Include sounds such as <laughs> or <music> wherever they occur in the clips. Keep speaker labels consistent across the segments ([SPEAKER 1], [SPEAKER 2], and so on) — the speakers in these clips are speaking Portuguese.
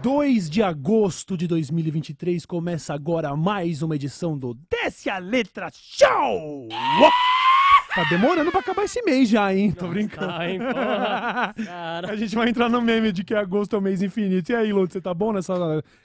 [SPEAKER 1] 2 de agosto de 2023 começa agora mais uma edição do Desce a Letra Show! Tá demorando pra acabar esse mês já, hein? Tô brincando.
[SPEAKER 2] Tá, hein, porra. <laughs> Cara.
[SPEAKER 1] A gente vai entrar no meme de que agosto é o mês infinito. E aí, Lúcio, você tá bom nessa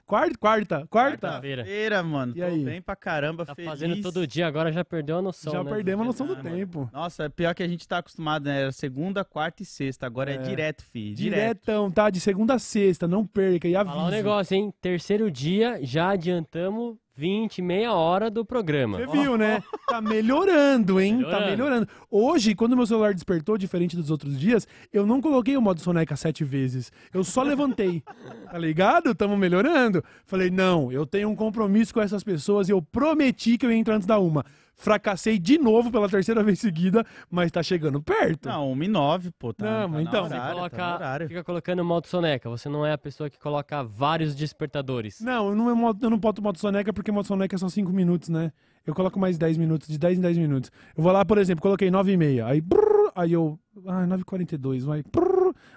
[SPEAKER 1] quarta? Quarta? Quarta?
[SPEAKER 2] Quarta-feira.
[SPEAKER 3] Feira, mano.
[SPEAKER 1] E
[SPEAKER 3] Tô
[SPEAKER 1] aí?
[SPEAKER 3] bem pra caramba,
[SPEAKER 2] Tá
[SPEAKER 3] feliz.
[SPEAKER 2] fazendo todo dia, agora já perdeu a noção.
[SPEAKER 1] Já
[SPEAKER 2] né,
[SPEAKER 1] perdemos a noção do
[SPEAKER 2] dia.
[SPEAKER 1] tempo.
[SPEAKER 3] Nossa, é pior que a gente tá acostumado, né? Era segunda, quarta e sexta. Agora é,
[SPEAKER 1] É.
[SPEAKER 3] direto, fi. Direto.
[SPEAKER 1] Diretão, tá? De segunda a sexta, não perca e avisa.
[SPEAKER 2] Falar um negócio, hein? Terceiro dia, já adiantamos 20, meia hora do programa.
[SPEAKER 1] Você viu, né? <laughs> Tá melhorando, hein? Tá
[SPEAKER 2] Melhorando.
[SPEAKER 1] melhorando. Hoje, quando meu celular despertou, diferente dos outros dias, eu não coloquei o modo soneca sete vezes. Eu só levantei. <laughs> Tá ligado? Tamo melhorando. Falei, não, eu tenho um compromisso com essas pessoas e eu prometi que eu ia entrar antes da uma. Fracassei de novo pela terceira vez seguida, mas tá chegando perto.
[SPEAKER 3] Não, 1 e 9, pô. Tá,
[SPEAKER 1] Não,
[SPEAKER 3] tá
[SPEAKER 1] então-
[SPEAKER 2] Você
[SPEAKER 3] horário,
[SPEAKER 2] coloca,
[SPEAKER 3] tá no horário.
[SPEAKER 2] fica colocando modo soneca. Você não é a pessoa que coloca vários despertadores.
[SPEAKER 1] Não, eu não, é modo- eu não boto modo soneca porque modo soneca é só 5 minutos, né? Eu coloco mais 10 minutos, de 10 em 10 minutos. Eu vou lá, por exemplo, coloquei 9 e meia, aí brrr, aí eu, ah, 9h42, vai,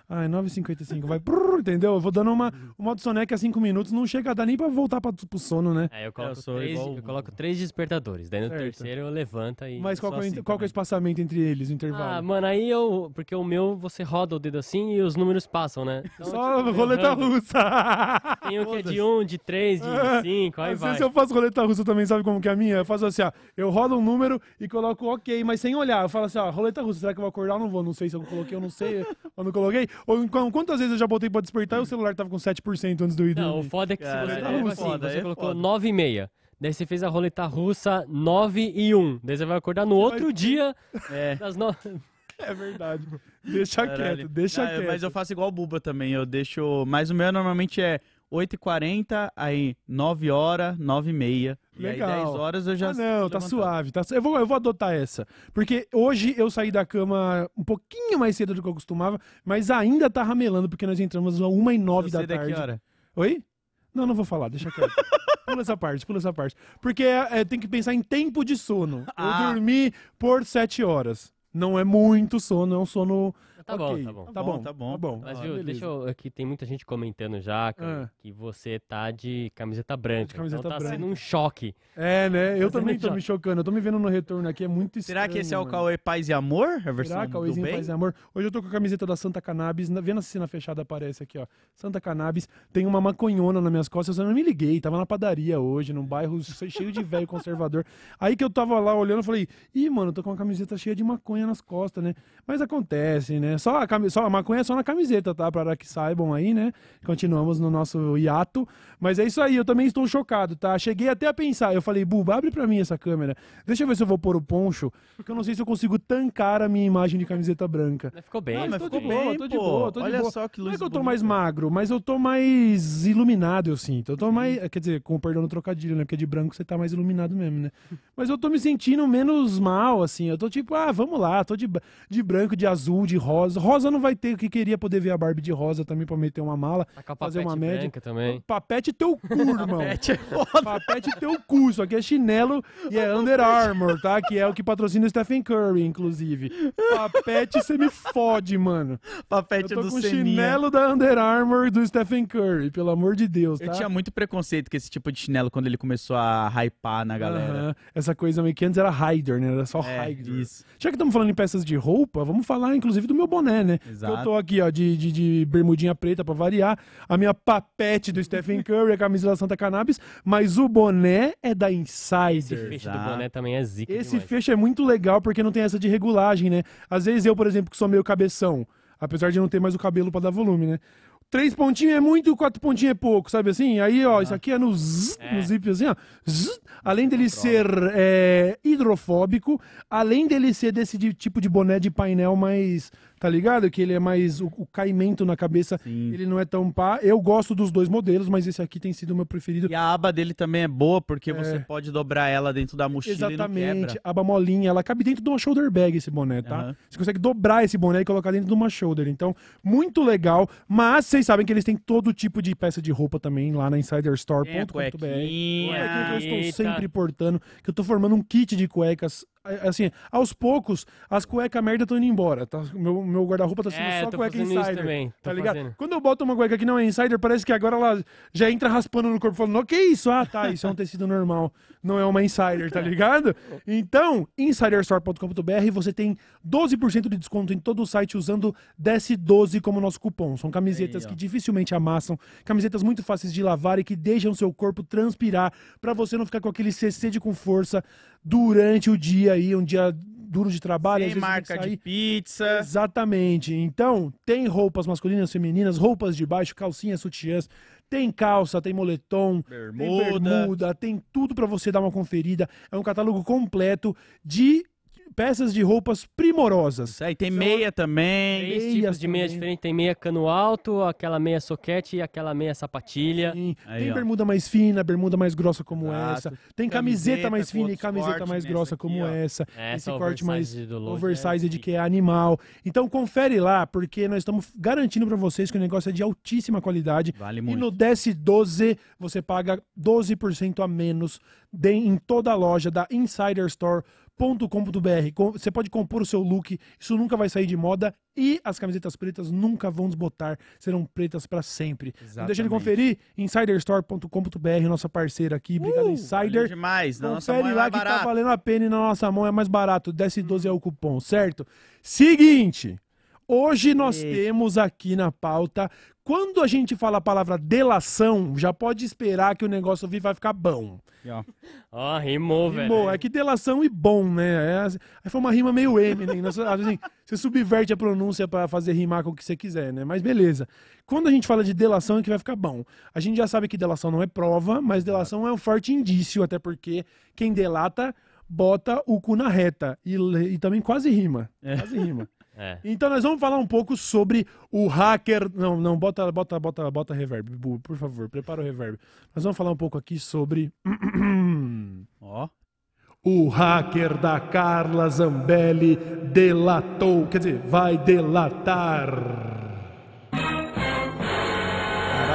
[SPEAKER 1] ai, 9h55, vai, entendeu? Eu vou dando uma, o modo soneca a 5 minutos, não chega a dar nem pra voltar pra, pro sono, né?
[SPEAKER 2] Aí eu coloco,
[SPEAKER 3] sou
[SPEAKER 2] três,
[SPEAKER 3] igual
[SPEAKER 2] eu coloco três despertadores. Daí no
[SPEAKER 1] Certo.
[SPEAKER 2] terceiro eu levanto e.
[SPEAKER 1] Mas qual, é, o
[SPEAKER 3] assim
[SPEAKER 1] qual que é o
[SPEAKER 3] também.
[SPEAKER 1] espaçamento entre eles, o
[SPEAKER 2] Ah,
[SPEAKER 1] intervalo?
[SPEAKER 2] mano, aí eu. Porque o meu você roda o dedo assim e os números passam, né? Então,
[SPEAKER 1] Só
[SPEAKER 2] tipo,
[SPEAKER 1] roleta
[SPEAKER 2] errando.
[SPEAKER 1] russa!
[SPEAKER 2] Tem um que é de um, de três, de
[SPEAKER 1] Ah,
[SPEAKER 2] cinco, aí
[SPEAKER 1] Às
[SPEAKER 2] vai.
[SPEAKER 1] vezes eu faço roleta russa também, sabe como que é a minha? Eu faço assim, ó, eu rolo um número e coloco ok, mas sem olhar. Eu falo assim, ó, roleta russa, será que eu vou acordar ou não vou? Não sei se eu coloquei ou não sei, ou não coloquei. Ou quantas vezes eu já botei pra despertar e o celular tava com 7% antes eu ir
[SPEAKER 2] Não, o foda é que se
[SPEAKER 3] Cara,
[SPEAKER 2] você
[SPEAKER 1] é
[SPEAKER 2] colocou assim,
[SPEAKER 3] foda,
[SPEAKER 2] você
[SPEAKER 3] é
[SPEAKER 2] colocou
[SPEAKER 3] foda.
[SPEAKER 2] 9 e meia. Daí você fez a roleta russa 9 e 1. Daí você vai acordar no outro
[SPEAKER 1] vai-
[SPEAKER 2] dia
[SPEAKER 3] É.
[SPEAKER 2] das 9.
[SPEAKER 1] É verdade. Deixa
[SPEAKER 3] Caralho.
[SPEAKER 1] quieto, deixa
[SPEAKER 3] Ah,
[SPEAKER 1] quieto.
[SPEAKER 3] Mas eu faço igual o Buba também. Eu deixo. Mas o meu normalmente é 8h40, aí 9 horas, 9 e meia. E aí
[SPEAKER 1] Legal.
[SPEAKER 3] 10 horas eu já.
[SPEAKER 1] Ah, não, tá suave. Tá, eu, vou, eu vou adotar essa. Porque hoje eu saí da cama um pouquinho mais cedo do que eu costumava, mas ainda tá ramelando, porque nós entramos às 1 e 9
[SPEAKER 3] Eu
[SPEAKER 1] da tarde.
[SPEAKER 3] daqui hora.
[SPEAKER 1] Oi? Não, não vou falar, deixa quieto. <laughs> pula essa parte, pula essa parte. Porque é, é, tem que pensar em tempo de sono.
[SPEAKER 3] Ah.
[SPEAKER 1] Eu dormi por 7 horas. Não é muito sono, é um sono.
[SPEAKER 2] Tá bom,
[SPEAKER 1] ok.
[SPEAKER 2] tá bom.
[SPEAKER 1] Tá bom,
[SPEAKER 3] bom, tá bom.
[SPEAKER 1] Tá bom.
[SPEAKER 2] Mas
[SPEAKER 1] Ah,
[SPEAKER 2] viu,
[SPEAKER 1] beleza.
[SPEAKER 2] deixa eu. Aqui tem muita gente comentando já cara,
[SPEAKER 1] Ah.
[SPEAKER 2] que você tá de camiseta branca.
[SPEAKER 1] De camiseta
[SPEAKER 2] então tá
[SPEAKER 1] branca.
[SPEAKER 2] sendo um choque.
[SPEAKER 1] É, né? Eu
[SPEAKER 2] Tá
[SPEAKER 1] também tô
[SPEAKER 2] choque.
[SPEAKER 1] me chocando. Eu tô me vendo no retorno aqui, é muito estranho.
[SPEAKER 3] Será que esse é o. Cauê Paz e Amor? A versão
[SPEAKER 1] Será,
[SPEAKER 3] do
[SPEAKER 1] Cauêzinho
[SPEAKER 3] bem?
[SPEAKER 1] Paz e Amor? Hoje eu tô com a camiseta da Santa Cannabis, na- vendo a cena fechada aparece aqui, ó. Santa Cannabis, tem uma maconhona nas minhas costas, eu não me liguei, tava na padaria hoje, num bairro che- cheio de velho conservador. <laughs> Aí que eu tava lá olhando, eu falei, ih, mano, eu tô com uma camiseta cheia de maconha nas costas, né? Mas acontece, né? Só a, cami- só a maconha é só na camiseta, tá? Para que saibam aí, né? Continuamos no nosso hiato. Mas é isso aí, eu também estou chocado, tá? Cheguei até a pensar, eu falei, Buba, abre pra mim essa câmera. Deixa eu ver se eu vou pôr o poncho, porque eu não sei se eu consigo tancar a minha imagem de camiseta branca.
[SPEAKER 2] Mas ficou bem,
[SPEAKER 3] Ah, mas
[SPEAKER 2] ficou
[SPEAKER 3] ficou
[SPEAKER 2] bem.
[SPEAKER 3] bem,
[SPEAKER 1] tô de
[SPEAKER 3] pô.
[SPEAKER 1] boa, tô de
[SPEAKER 3] Olha
[SPEAKER 1] boa.
[SPEAKER 3] só que luz
[SPEAKER 1] Não é que eu tô
[SPEAKER 3] bonita.
[SPEAKER 1] mais magro, mas eu tô mais iluminado, eu sinto. Eu tô mais. Quer dizer, com o perdão do trocadilho, né? Porque de branco você tá mais iluminado mesmo, né? <laughs> Mas eu tô me sentindo menos mal, assim. Eu tô tipo, ah, vamos lá, tô de, de branco, de azul, de rosa. Rosa não vai ter, o que queria poder ver a Barbie de rosa também pra meter uma mala.
[SPEAKER 2] Tá a
[SPEAKER 1] fazer uma
[SPEAKER 2] papete
[SPEAKER 1] média.
[SPEAKER 2] também.
[SPEAKER 1] Papete teu cu, <laughs> irmão.
[SPEAKER 3] Pet é foda.
[SPEAKER 1] Papete teu cu, isso aqui é chinelo e é Under Armour, tá? Que é o que patrocina o Stephen Curry, inclusive. Papete, você me fode, mano. Eu
[SPEAKER 3] Papete
[SPEAKER 1] tô
[SPEAKER 3] do
[SPEAKER 1] com
[SPEAKER 3] Seninha.
[SPEAKER 1] chinelo da Under Armour do Stephen Curry, pelo amor de Deus, tá?
[SPEAKER 3] Eu tinha muito preconceito com esse tipo de chinelo quando ele começou a hypar na galera.
[SPEAKER 1] Essa coisa meio que antes era Raider, né? Era só
[SPEAKER 3] É,
[SPEAKER 1] Raider.
[SPEAKER 3] isso.
[SPEAKER 1] Já que estamos falando em peças de roupa, vamos falar inclusive do meu boné, né?
[SPEAKER 3] Exato.
[SPEAKER 1] Eu tô aqui, ó, de, de, de bermudinha preta pra variar, a minha papete do Stephen Curry, a camisa da Santa Cannabis, mas o boné é da Insider.
[SPEAKER 2] Esse fecho do
[SPEAKER 3] Exato.
[SPEAKER 2] boné também é zica
[SPEAKER 1] Esse
[SPEAKER 2] demais.
[SPEAKER 1] fecho é muito legal porque não tem essa de regulagem, né? Às vezes eu, por exemplo, que sou meio cabeção, apesar de não ter mais o cabelo pra dar volume, né? Três pontinhos é muito, quatro pontinhos é pouco, sabe assim? Aí, ó, isso aqui é no, zzz,
[SPEAKER 2] É.
[SPEAKER 1] no zip assim, ó. zzz. além dele ser é, hidrofóbico, além dele ser desse de- tipo de boné de painel mais, tá ligado? Que ele é mais. O, o caimento na cabeça,
[SPEAKER 3] Sim.
[SPEAKER 1] ele não é tão pá. Eu gosto dos dois modelos, mas esse aqui tem sido o meu preferido.
[SPEAKER 3] E a aba dele também é boa, porque
[SPEAKER 1] É.
[SPEAKER 3] você pode dobrar ela dentro da mochila
[SPEAKER 1] Exatamente, aba molinha, ela cabe dentro de uma shoulder bag esse boné, tá?
[SPEAKER 3] Aham.
[SPEAKER 1] Você consegue dobrar esse boné e colocar dentro de uma shoulder. Então, muito legal. Mas vocês sabem que eles têm todo tipo de peça de roupa também lá na insiderstore.com.br.
[SPEAKER 3] Cuequinha
[SPEAKER 1] que eu estou sempre portando, que eu tô formando um kit de cuecas. Assim, aos poucos, as cuecas merda estão indo embora. Tá? Meu, meu guarda-roupa tá sendo
[SPEAKER 2] É,
[SPEAKER 1] só cueca insider.
[SPEAKER 2] também.
[SPEAKER 1] Tá ligado?
[SPEAKER 2] fazendo.
[SPEAKER 1] Quando eu boto uma cueca que não é insider, parece que agora ela já entra raspando no corpo, falando, o que é isso? Ah, tá, isso é um tecido normal. Não é uma insider, tá <laughs> ligado? Então, insiderstore.com.br, você tem 12% de desconto em todo o site usando DS12 como nosso cupom. São camisetas
[SPEAKER 3] Aí,
[SPEAKER 1] que dificilmente amassam, camisetas muito fáceis de lavar e que deixam seu corpo transpirar pra você não ficar com aquele CC com força durante o dia aí, um dia duro de trabalho. tem
[SPEAKER 3] marca
[SPEAKER 1] sair.
[SPEAKER 3] de pizza.
[SPEAKER 1] Exatamente. Então, tem roupas masculinas, femininas, roupas de baixo, calcinhas, sutiãs, tem calça, tem moletom, tem
[SPEAKER 3] Bermuda.
[SPEAKER 1] bermuda, tem tudo pra você dar uma conferida. É um catálogo completo de peças de roupas primorosas.
[SPEAKER 3] Isso aí, tem meia também.
[SPEAKER 2] Três
[SPEAKER 1] meias
[SPEAKER 2] tipos de meia
[SPEAKER 1] também.
[SPEAKER 2] diferentes. Tem meia cano alto, aquela meia soquete e aquela meia sapatilha.
[SPEAKER 1] Sim.
[SPEAKER 3] Aí,
[SPEAKER 1] tem
[SPEAKER 3] ó.
[SPEAKER 1] bermuda mais fina, bermuda mais grossa como
[SPEAKER 3] Exato.
[SPEAKER 1] essa. Tem camiseta,
[SPEAKER 3] Camiseta
[SPEAKER 1] mais
[SPEAKER 3] com
[SPEAKER 1] fina e
[SPEAKER 3] outros
[SPEAKER 1] camiseta
[SPEAKER 3] cortes
[SPEAKER 1] mais
[SPEAKER 3] nessa
[SPEAKER 1] grossa
[SPEAKER 3] aqui,
[SPEAKER 1] como
[SPEAKER 3] ó.
[SPEAKER 1] essa.
[SPEAKER 2] Essa
[SPEAKER 1] Esse corte mais
[SPEAKER 2] oversized do é
[SPEAKER 1] de que é animal. Então confere lá, porque nós estamos garantindo pra vocês que o negócio é de altíssima qualidade.
[SPEAKER 3] Vale
[SPEAKER 1] E
[SPEAKER 3] muito.
[SPEAKER 1] no DS12 você paga 12% a menos de- em toda a loja da insiderstore.com.br. Com- Você pode compor o seu look, isso nunca vai sair de moda e as camisetas pretas nunca vão desbotar, serão pretas pra sempre. Não deixa de
[SPEAKER 3] Exatamente.
[SPEAKER 1] conferir insiderstore.com.br, nossa parceira aqui. Obrigado,
[SPEAKER 3] Valeu
[SPEAKER 1] Insider.
[SPEAKER 3] demais. Na nossa
[SPEAKER 1] Confere
[SPEAKER 3] mão é
[SPEAKER 1] lá
[SPEAKER 3] mais
[SPEAKER 1] que tá
[SPEAKER 3] barato.
[SPEAKER 1] valendo a pena e na nossa mão é mais barato. Desce 12 é o cupom, certo? Seguinte, hoje nós
[SPEAKER 3] Eita.
[SPEAKER 1] temos aqui na pauta, quando a gente fala a palavra delação, já pode esperar que o negócio vai ficar bom.
[SPEAKER 3] Ó.
[SPEAKER 2] Ó, rimou, velho.
[SPEAKER 1] Rimou, é que delação e bom, né? É, aí foi uma rima meio Eminem. né? Assim, você subverte a pronúncia pra fazer rimar com o que você quiser, né? Mas beleza. Quando a gente fala de delação é que vai ficar bom. A gente já sabe que delação não é prova, mas delação é um forte indício, até porque quem delata bota o cu na reta. E, e também quase rima.
[SPEAKER 3] É.
[SPEAKER 1] Quase rima.
[SPEAKER 2] É.
[SPEAKER 1] Então nós vamos falar um pouco sobre o hacker. Não, não, bota, bota, bota, bota reverb, Bu, por favor, prepara o reverb. Nós vamos falar um pouco aqui sobre <clears throat>
[SPEAKER 3] Ó.
[SPEAKER 1] o hacker da Carla Zambelli delatou, quer dizer, vai delatar.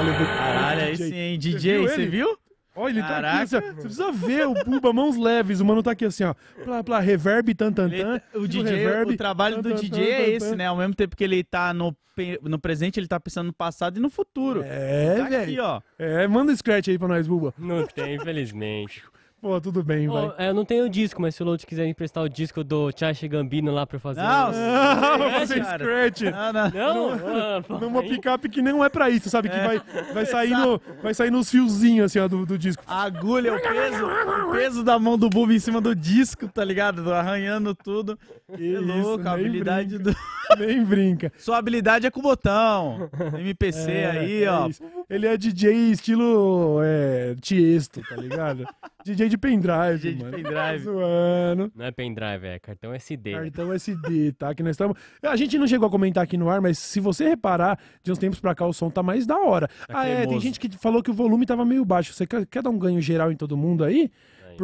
[SPEAKER 1] Caralho, vou...
[SPEAKER 3] Caralho, aí sim, hein? DJ,
[SPEAKER 1] viu
[SPEAKER 3] você viu?
[SPEAKER 1] Olha, ele tá aqui.
[SPEAKER 3] Caraca.
[SPEAKER 1] Você, você precisa ver o Buba, mãos leves. O mano tá aqui assim, ó. Plá, plá, reverb, tan, tan, tan.
[SPEAKER 3] O
[SPEAKER 1] tira
[SPEAKER 3] DJ,
[SPEAKER 1] reverb,
[SPEAKER 3] o trabalho
[SPEAKER 1] tan,
[SPEAKER 3] do
[SPEAKER 1] tan,
[SPEAKER 3] DJ
[SPEAKER 1] tan,
[SPEAKER 3] é esse, né? Ao mesmo tempo que ele tá no, no presente, ele tá pensando no passado e no futuro.
[SPEAKER 1] É,
[SPEAKER 3] tá aqui,
[SPEAKER 1] velho.
[SPEAKER 3] ó.
[SPEAKER 1] É, manda um scratch aí pra nós, Buba.
[SPEAKER 2] Não tem, infelizmente.
[SPEAKER 1] Pô, tudo bem, vai.
[SPEAKER 2] Ô, é, eu não tenho o disco, mas se o Load quiser emprestar o disco do Chachi Gambino lá pra fazer.
[SPEAKER 3] Não,
[SPEAKER 2] um- <laughs>
[SPEAKER 1] Ah, vai
[SPEAKER 3] É,
[SPEAKER 1] fazer scratch.
[SPEAKER 3] Não, não.
[SPEAKER 2] Não, ah, pô,
[SPEAKER 1] Numa
[SPEAKER 2] aí-
[SPEAKER 1] picape que não é pra isso, sabe? Que vai, vai, sair no, vai sair nos fiozinhos assim, ó, do, do disco.
[SPEAKER 3] A agulha, o peso, o peso da mão do Bubo em cima do disco, tá ligado? Arranhando tudo.
[SPEAKER 1] Que
[SPEAKER 3] é louco, a habilidade
[SPEAKER 1] brinca,
[SPEAKER 3] do.
[SPEAKER 1] Nem brinca. <laughs>
[SPEAKER 3] Sua habilidade é com o botão. <laughs> MPC
[SPEAKER 1] É,
[SPEAKER 3] aí,
[SPEAKER 1] é
[SPEAKER 3] ó.
[SPEAKER 1] isso. Ele é DJ estilo é, Tiesto, tá ligado? <laughs> DJ de pendrive,
[SPEAKER 3] DJ de
[SPEAKER 1] mano.
[SPEAKER 3] pendrive.
[SPEAKER 1] Zoando.
[SPEAKER 2] Não é pendrive, é cartão SD.
[SPEAKER 1] Cartão SD, tá? Que nós estamos. A gente não chegou a comentar aqui no ar, mas se você reparar, de uns tempos pra cá o som tá mais da hora.
[SPEAKER 3] Tá
[SPEAKER 1] ah, é, tem
[SPEAKER 3] cremoso.
[SPEAKER 1] gente que falou que o volume tava meio baixo. Você quer, quer dar um ganho geral em todo mundo aí?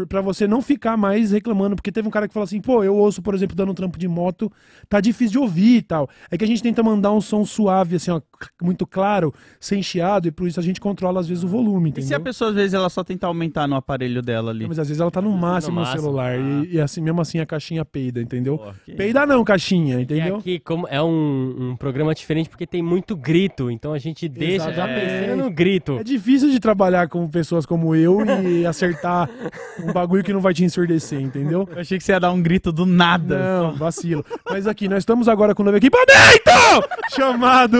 [SPEAKER 1] Pra você não ficar mais reclamando, porque teve um cara que falou assim, pô, eu ouço, por exemplo, dando um trampo de moto, tá difícil de ouvir e tal. É que a gente tenta mandar um som suave, assim, ó, muito claro, sem chiado, e por isso a gente controla às vezes o volume,
[SPEAKER 3] E
[SPEAKER 1] entendeu?
[SPEAKER 3] se a pessoa, às vezes, ela só tentar aumentar no aparelho dela ali?
[SPEAKER 1] Não, Mas às vezes ela tá no máximo no,
[SPEAKER 2] máximo,
[SPEAKER 1] celular,
[SPEAKER 3] ah.
[SPEAKER 1] e, e assim, mesmo assim a caixinha peida, entendeu?
[SPEAKER 3] Pô, que-
[SPEAKER 1] Peida não, caixinha,
[SPEAKER 2] E
[SPEAKER 1] entendeu?
[SPEAKER 2] aqui, como é um, um programa diferente porque tem muito grito, então a gente deixa já pensando no grito.
[SPEAKER 1] É difícil de trabalhar com pessoas como eu e <laughs> acertar um bagulho que não vai te ensurdecer, entendeu?
[SPEAKER 3] Eu achei que você ia dar um grito do nada.
[SPEAKER 1] Não, vacilo. Mas aqui, nós estamos agora com o novo equipamento chamado.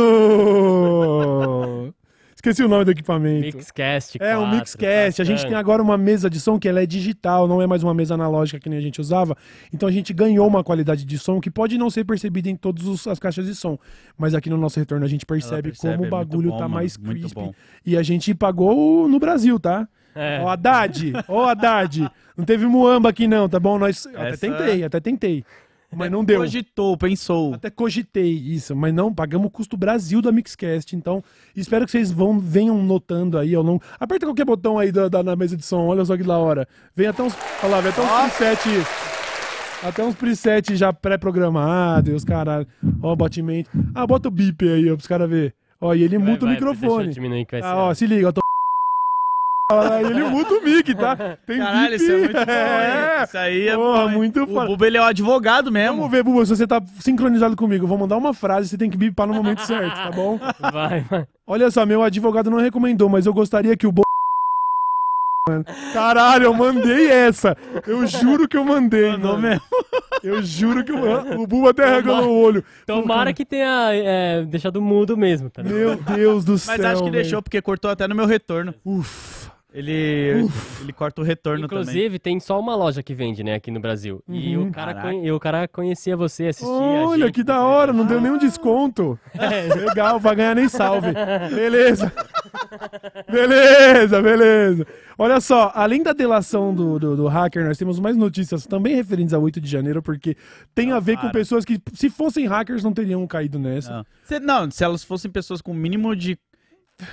[SPEAKER 1] Esqueci o nome do equipamento.
[SPEAKER 2] Mixcast.
[SPEAKER 1] É, um
[SPEAKER 2] 4,
[SPEAKER 1] Mixcast. A gente tem agora uma mesa de som que ela é digital, não é mais uma mesa analógica que nem a gente usava. Então a gente ganhou uma qualidade de som que pode não ser percebida em todas as caixas de som. Mas aqui no nosso retorno a gente percebe,
[SPEAKER 3] percebe,
[SPEAKER 1] como
[SPEAKER 3] é
[SPEAKER 1] o bagulho
[SPEAKER 3] muito bom,
[SPEAKER 1] tá
[SPEAKER 3] mano,
[SPEAKER 1] mais
[SPEAKER 3] bom.
[SPEAKER 1] E a gente pagou no Brasil, tá?
[SPEAKER 2] É.
[SPEAKER 1] Ó, Haddad, ó, Haddad. Não teve muamba aqui não, tá bom? Nós até
[SPEAKER 3] Essa-
[SPEAKER 1] tentei, até tentei. mas não deu.
[SPEAKER 3] Cogitou, pensou.
[SPEAKER 1] Até cogitei isso, mas não, pagamos o custo Brasil da Mixcast. Então, espero que vocês vão, venham notando aí ao longo. Aperta qualquer botão aí da, da- na mesa de som, olha só que da hora. Vem até uns. Olha lá, vem até uns preset. Até uns preset já pré-programados, os caralho. Ó, o batimento. Ah, bota o bip aí, ó, pros caras verem. Ó, e ele
[SPEAKER 2] Vai,
[SPEAKER 1] muta o
[SPEAKER 2] vai, Deixa
[SPEAKER 1] microfone.
[SPEAKER 2] ser.
[SPEAKER 1] Ah, ó, se liga, eu tô. Ele muta o mic, tá? Tem
[SPEAKER 3] Caralho,
[SPEAKER 1] bip.
[SPEAKER 3] isso é muito bom.
[SPEAKER 1] É.
[SPEAKER 3] Isso aí é
[SPEAKER 1] Porra,
[SPEAKER 3] bom,
[SPEAKER 1] muito
[SPEAKER 3] O
[SPEAKER 1] foda.
[SPEAKER 3] Buba, ele é o advogado mesmo.
[SPEAKER 1] Vamos ver, Bubu, se você tá sincronizado comigo. Eu vou mandar uma frase, você tem que bipar no momento certo, tá bom?
[SPEAKER 2] Vai, vai.
[SPEAKER 1] Olha só, meu advogado não recomendou, mas eu gostaria que o Bo... Mano, Caralho, eu mandei essa. Eu juro que eu mandei,
[SPEAKER 3] Mandou
[SPEAKER 1] mano.
[SPEAKER 3] mesmo.
[SPEAKER 1] Eu juro que eu... O Bubu até regalou o olho.
[SPEAKER 2] Tomara que tenha é, deixado mudo mesmo, tá ligado?
[SPEAKER 1] Meu Deus do céu,
[SPEAKER 3] Mas acho que
[SPEAKER 1] velho.
[SPEAKER 3] deixou, porque cortou até no meu retorno.
[SPEAKER 1] Ufa.
[SPEAKER 3] Ele, ele corta o retorno também.
[SPEAKER 2] Inclusive, tem só uma loja que vende, né, aqui no Brasil. E,
[SPEAKER 1] Uhum.
[SPEAKER 2] o cara
[SPEAKER 3] Caraca.
[SPEAKER 2] e o cara conhecia você, assistia.
[SPEAKER 1] Olha,
[SPEAKER 2] gente,
[SPEAKER 1] que da hora, não deu nenhum desconto. <laughs> Legal, vai ganhar nem salve. <laughs> Beleza. Beleza, beleza. Olha só, além da delação do, do, do hacker, nós temos mais notícias também referentes a 8 de janeiro, porque tem a ver com pessoas que, se fossem hackers, não teriam caído nessa.
[SPEAKER 3] Não. Se, não, se elas fossem pessoas com o mínimo de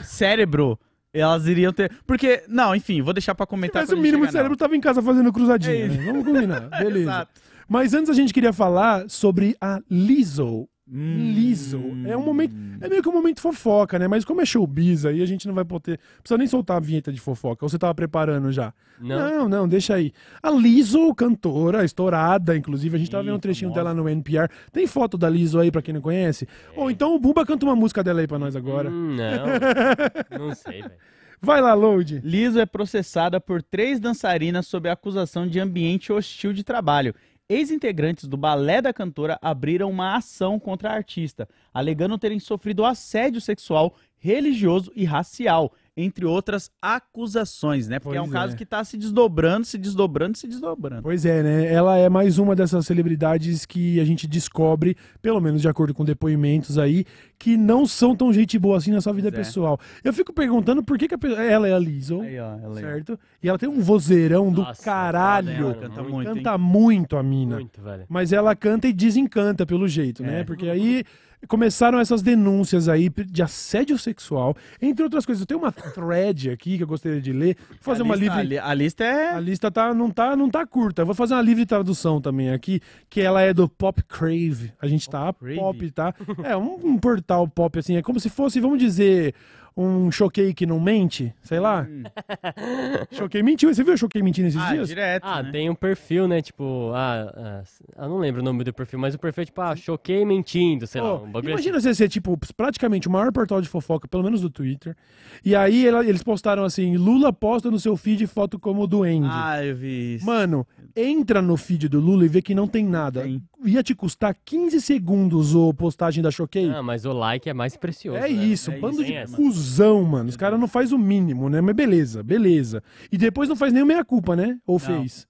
[SPEAKER 3] cérebro, elas iriam ter. Porque, não, enfim, vou deixar pra comentar.
[SPEAKER 1] tivesse o mínimo de
[SPEAKER 3] chegar
[SPEAKER 1] cérebro, tava em casa fazendo cruzadinha.
[SPEAKER 3] É
[SPEAKER 1] né? Vamos combinar. <laughs> Beleza. Mas antes a gente queria falar sobre a Lizzo.
[SPEAKER 3] Hum.
[SPEAKER 1] Liso. É um momento. É meio que um momento fofoca, né? Mas como é showbiz aí, a gente não vai poder. Precisa nem soltar a vinheta de fofoca. Ou você tava preparando já?
[SPEAKER 2] Não.
[SPEAKER 1] não, não, deixa aí. A Lizzo, cantora, estourada, inclusive. A gente tava
[SPEAKER 3] Ih,
[SPEAKER 1] vendo um trechinho
[SPEAKER 3] famosa.
[SPEAKER 1] dela no NPR. Tem foto da Lizzo aí, pra quem não conhece? Ou então o Buba canta uma música dela aí pra nós agora.
[SPEAKER 2] Hum, não. <laughs> não sei, velho.
[SPEAKER 1] Vai lá, Load.
[SPEAKER 3] Liso é processada por três dançarinas sob acusação de ambiente hostil de trabalho. Ex-integrantes do balé da cantora abriram uma ação contra a artista, alegando terem sofrido assédio sexual, religioso e racial, entre outras acusações, né? Porque é um
[SPEAKER 1] Pois
[SPEAKER 3] caso
[SPEAKER 1] é.
[SPEAKER 3] que tá se desdobrando, se desdobrando, se desdobrando.
[SPEAKER 1] Pois é, né? Ela é mais uma dessas celebridades que a gente descobre, pelo menos de acordo com depoimentos aí, que não são tão gente boa assim na sua vida
[SPEAKER 3] Pois é.
[SPEAKER 1] pessoal. Eu fico perguntando por que, que a pe- ela é a Lizzo,
[SPEAKER 3] Aí, ó, ela aí.
[SPEAKER 1] certo? E ela tem um vozeirão do
[SPEAKER 2] Nossa,
[SPEAKER 1] caralho.
[SPEAKER 2] foda,
[SPEAKER 3] Ela canta
[SPEAKER 2] muito?
[SPEAKER 1] Canta muito a mina.
[SPEAKER 2] Muito, velho.
[SPEAKER 1] Mas ela canta e desencanta pelo jeito, né?
[SPEAKER 3] É.
[SPEAKER 1] Porque aí começaram essas denúncias aí de assédio sexual, entre outras coisas. Eu tenho uma thread aqui que eu gostaria de ler. Vou fazer
[SPEAKER 3] a
[SPEAKER 1] uma
[SPEAKER 3] lista,
[SPEAKER 1] livre.
[SPEAKER 3] A, li- a lista é.
[SPEAKER 1] A lista tá, não, tá, não tá curta. Eu vou fazer uma livre tradução também aqui, que ela é do Pop Crave. A gente tá
[SPEAKER 3] Crave?
[SPEAKER 1] pop, tá? É um, um portal pop, assim. É como se fosse, vamos dizer, um choquei que não mente, sei lá.
[SPEAKER 3] Hum. <laughs>
[SPEAKER 1] Choquei mentiu. Você viu o choquei mentindo esses
[SPEAKER 3] Ah,
[SPEAKER 1] dias?
[SPEAKER 3] direto.
[SPEAKER 2] Ah,
[SPEAKER 3] né?
[SPEAKER 2] tem um perfil, né? Tipo, ah, ah, eu não lembro o nome do perfil, mas o perfil é tipo, ah, choquei mentindo, sei lá.
[SPEAKER 1] Pô,
[SPEAKER 2] Um bagulho
[SPEAKER 1] imagina você ser, tipo, praticamente o maior portal de fofoca, pelo menos do Twitter. E aí ela- eles postaram assim: Lula posta no seu feed foto como duende.
[SPEAKER 3] Ah, eu vi isso.
[SPEAKER 1] Mano, entra no feed do Lula e vê que não tem nada.
[SPEAKER 3] Tem.
[SPEAKER 1] Ia te custar 15 segundos o postagem da Choquei?
[SPEAKER 2] Ah, mas o like é mais precioso.
[SPEAKER 1] É
[SPEAKER 2] né?
[SPEAKER 1] isso,
[SPEAKER 3] É
[SPEAKER 1] bando
[SPEAKER 2] isso,
[SPEAKER 1] de
[SPEAKER 2] essa.
[SPEAKER 1] cuzão, mano. Os caras não faz o mínimo, né? Mas beleza, beleza. E depois não faz nem meia culpa, né? Ou fez?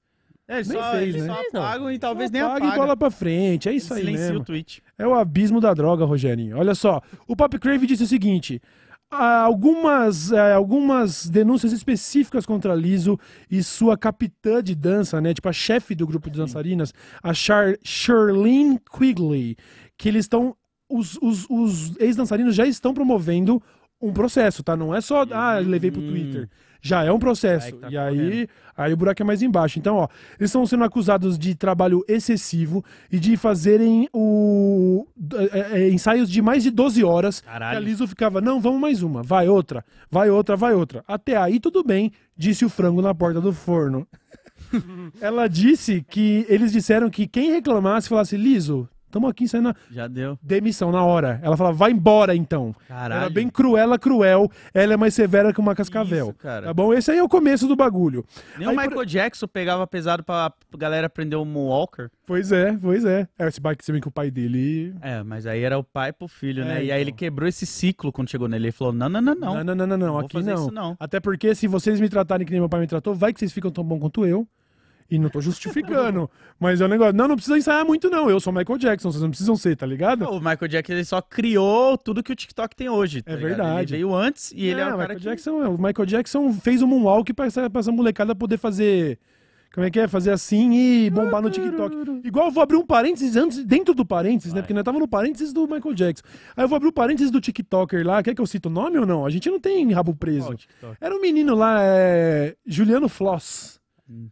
[SPEAKER 3] É, eles só,
[SPEAKER 1] fez,
[SPEAKER 3] eles
[SPEAKER 1] né?
[SPEAKER 3] só
[SPEAKER 2] Fez, não.
[SPEAKER 3] apagam e talvez
[SPEAKER 1] Só
[SPEAKER 3] nem
[SPEAKER 1] apaga
[SPEAKER 3] apaga.
[SPEAKER 1] e bola pra frente. É isso aí
[SPEAKER 3] Silencia
[SPEAKER 1] mesmo.
[SPEAKER 3] o tweet.
[SPEAKER 1] É o abismo da droga, Rogerinho. Olha só, o Pop Crave disse o seguinte: algumas, eh, algumas denúncias específicas contra Liso e sua capitã de dança, né? Tipo a chefe do grupo de dançarinas, a Char Charlene Quigley, que eles estão. Os, os, os ex-dançarinos já estão promovendo um processo, tá? Não é só, ah, levei pro
[SPEAKER 3] Hum.
[SPEAKER 1] Já é um processo.
[SPEAKER 3] Que tá
[SPEAKER 1] e aí,
[SPEAKER 3] correndo.
[SPEAKER 1] aí o buraco é mais embaixo. Então, ó, eles estão sendo acusados de trabalho excessivo e de fazerem o é, é, ensaios de mais de 12 horas. Que a
[SPEAKER 3] Caralho.
[SPEAKER 1] Liso ficava, não, vamos mais uma, vai outra, vai outra, vai outra. Até aí tudo bem, disse o frango na porta do forno. <laughs> Ela disse que eles disseram que quem reclamasse falasse, Liso, estamos aqui saindo na
[SPEAKER 3] Já deu.
[SPEAKER 1] demissão na hora. Ela falava, vai embora então.
[SPEAKER 3] Caralho.
[SPEAKER 1] Era bem cruela, cruel. Ela é mais severa que uma cascavel.
[SPEAKER 3] Isso, cara.
[SPEAKER 1] Tá bom? Esse aí é o começo do bagulho.
[SPEAKER 3] Nem o
[SPEAKER 1] Aí,
[SPEAKER 3] Michael
[SPEAKER 1] por-
[SPEAKER 3] Jackson pegava pesado pra galera aprender o Moonwalker.
[SPEAKER 1] Pois é, pois é. É, esse bike, você vê que o pai dele.
[SPEAKER 3] É, mas aí era o pai pro filho,
[SPEAKER 1] É,
[SPEAKER 3] né? E
[SPEAKER 1] então.
[SPEAKER 3] aí ele quebrou esse ciclo quando chegou nele. Ele falou: não, não, não, não.
[SPEAKER 1] Não, não, não, não, não. Aqui não.
[SPEAKER 3] não.
[SPEAKER 1] Até porque se vocês me tratarem que nem meu pai me tratou, vai que vocês ficam tão bom quanto eu. E não tô justificando. mas é um negócio. Não, não precisa ensaiar muito, não. Eu sou Michael Jackson, vocês não precisam ser, tá ligado?
[SPEAKER 3] O Michael Jackson ele só criou tudo que o TikTok tem hoje. tá
[SPEAKER 1] É
[SPEAKER 3] ligado?
[SPEAKER 1] verdade.
[SPEAKER 3] Ele veio antes e ele é
[SPEAKER 1] Não,
[SPEAKER 3] o cara
[SPEAKER 1] Michael
[SPEAKER 3] que...
[SPEAKER 1] Jackson, o Michael Jackson fez um moonwalk pra essa, pra essa molecada poder fazer Como é que é? Fazer assim e bombar no TikTok. Igual eu vou abrir um parênteses antes, dentro do parênteses, né?
[SPEAKER 2] Vai.
[SPEAKER 1] Porque nós tava no parênteses do Michael Jackson. Aí eu vou abrir o parênteses do TikToker lá. Quer que eu cite o nome ou não? A gente não tem rabo preso. Era um menino lá, é... Juliano Floss.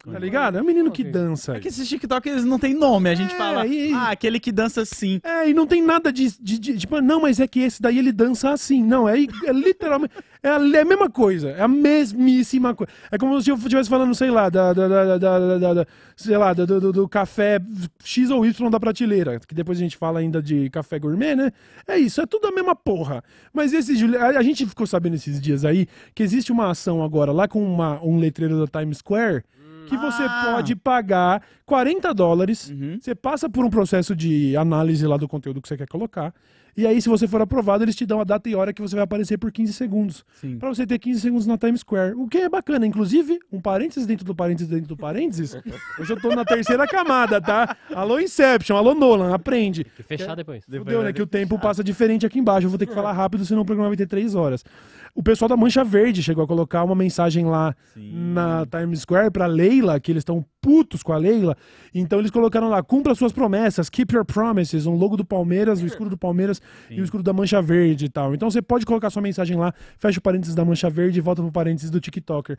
[SPEAKER 1] Tá ligado? É um menino que dança.
[SPEAKER 3] É que esses TikTok eles não tem nome, a gente
[SPEAKER 1] É,
[SPEAKER 3] fala,
[SPEAKER 1] e-
[SPEAKER 3] ah, aquele que dança assim.
[SPEAKER 1] É, e não tem nada de, de, de- Tipo, não, mas é que esse daí ele dança assim. Não, é, é literalmente. É a, é a mesma coisa. É a mesmíssima coisa. É como se eu estivesse falando, sei lá, da, da, da, da- da- da- da- sei lá, do, do, do café X ou Y da prateleira. Que depois a gente fala ainda de café gourmet, né? É isso, é tudo a mesma porra. Mas esse Juli- a, a gente ficou sabendo esses dias aí que existe uma ação agora lá com uma, um letreiro da Times Square. Que você
[SPEAKER 3] Ah.
[SPEAKER 1] pode pagar 40 dólares
[SPEAKER 3] Uhum.
[SPEAKER 1] você passa por um processo de análise lá do conteúdo que você quer colocar. E aí, se você for aprovado, eles te dão a data e hora que você vai aparecer por 15 segundos. Pra você ter 15 segundos na Times Square. O que é bacana. Inclusive, um parênteses dentro do parênteses dentro do parênteses. <laughs> Hoje eu tô na terceira camada, tá? Alô Inception, alô Nolan, aprende.
[SPEAKER 2] Que fechar depois.
[SPEAKER 1] Fudeu, né? Que o tempo passa diferente aqui embaixo. Eu vou ter que falar rápido, senão o programa vai ter três horas. O pessoal da Mancha Verde chegou a colocar uma mensagem lá
[SPEAKER 3] Sim.
[SPEAKER 1] na Times Square pra Leila, que eles estão putos com a Leila. Então eles colocaram lá, cumpra suas promessas, keep your promises, um logo do Palmeiras, o escudo do Palmeiras e o escudo da Mancha Verde e tal. Então você pode colocar sua mensagem lá, fecha o parênteses da Mancha Verde e volta pro parênteses do TikToker.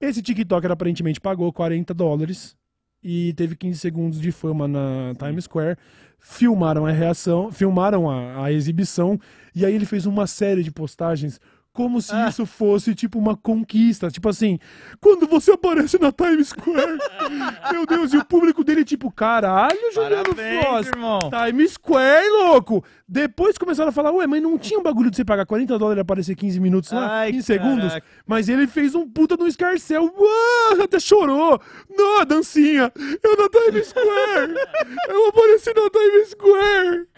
[SPEAKER 1] Esse TikToker aparentemente pagou 40 dólares e teve 15 segundos de fama na Times Square. Filmaram a reação, filmaram a, a exibição e aí ele fez uma série de postagens como se
[SPEAKER 3] Ah.
[SPEAKER 1] isso fosse tipo uma conquista, tipo assim, quando você aparece na Times Square, <laughs> meu Deus, e o público dele tipo, caralho, Juliano
[SPEAKER 3] Parabéns,
[SPEAKER 1] Frost,
[SPEAKER 3] irmão.
[SPEAKER 1] Times Square, louco! Depois começaram a falar, ué, mas não tinha um bagulho de você pagar 40 dólares e aparecer 15 minutos lá,
[SPEAKER 3] Ai,
[SPEAKER 1] 15 segundos?
[SPEAKER 3] caraca.
[SPEAKER 1] Mas ele fez um puta no escarcel. Uau, até chorou. Não, dancinha. Eu na Times Square. eu apareci na Times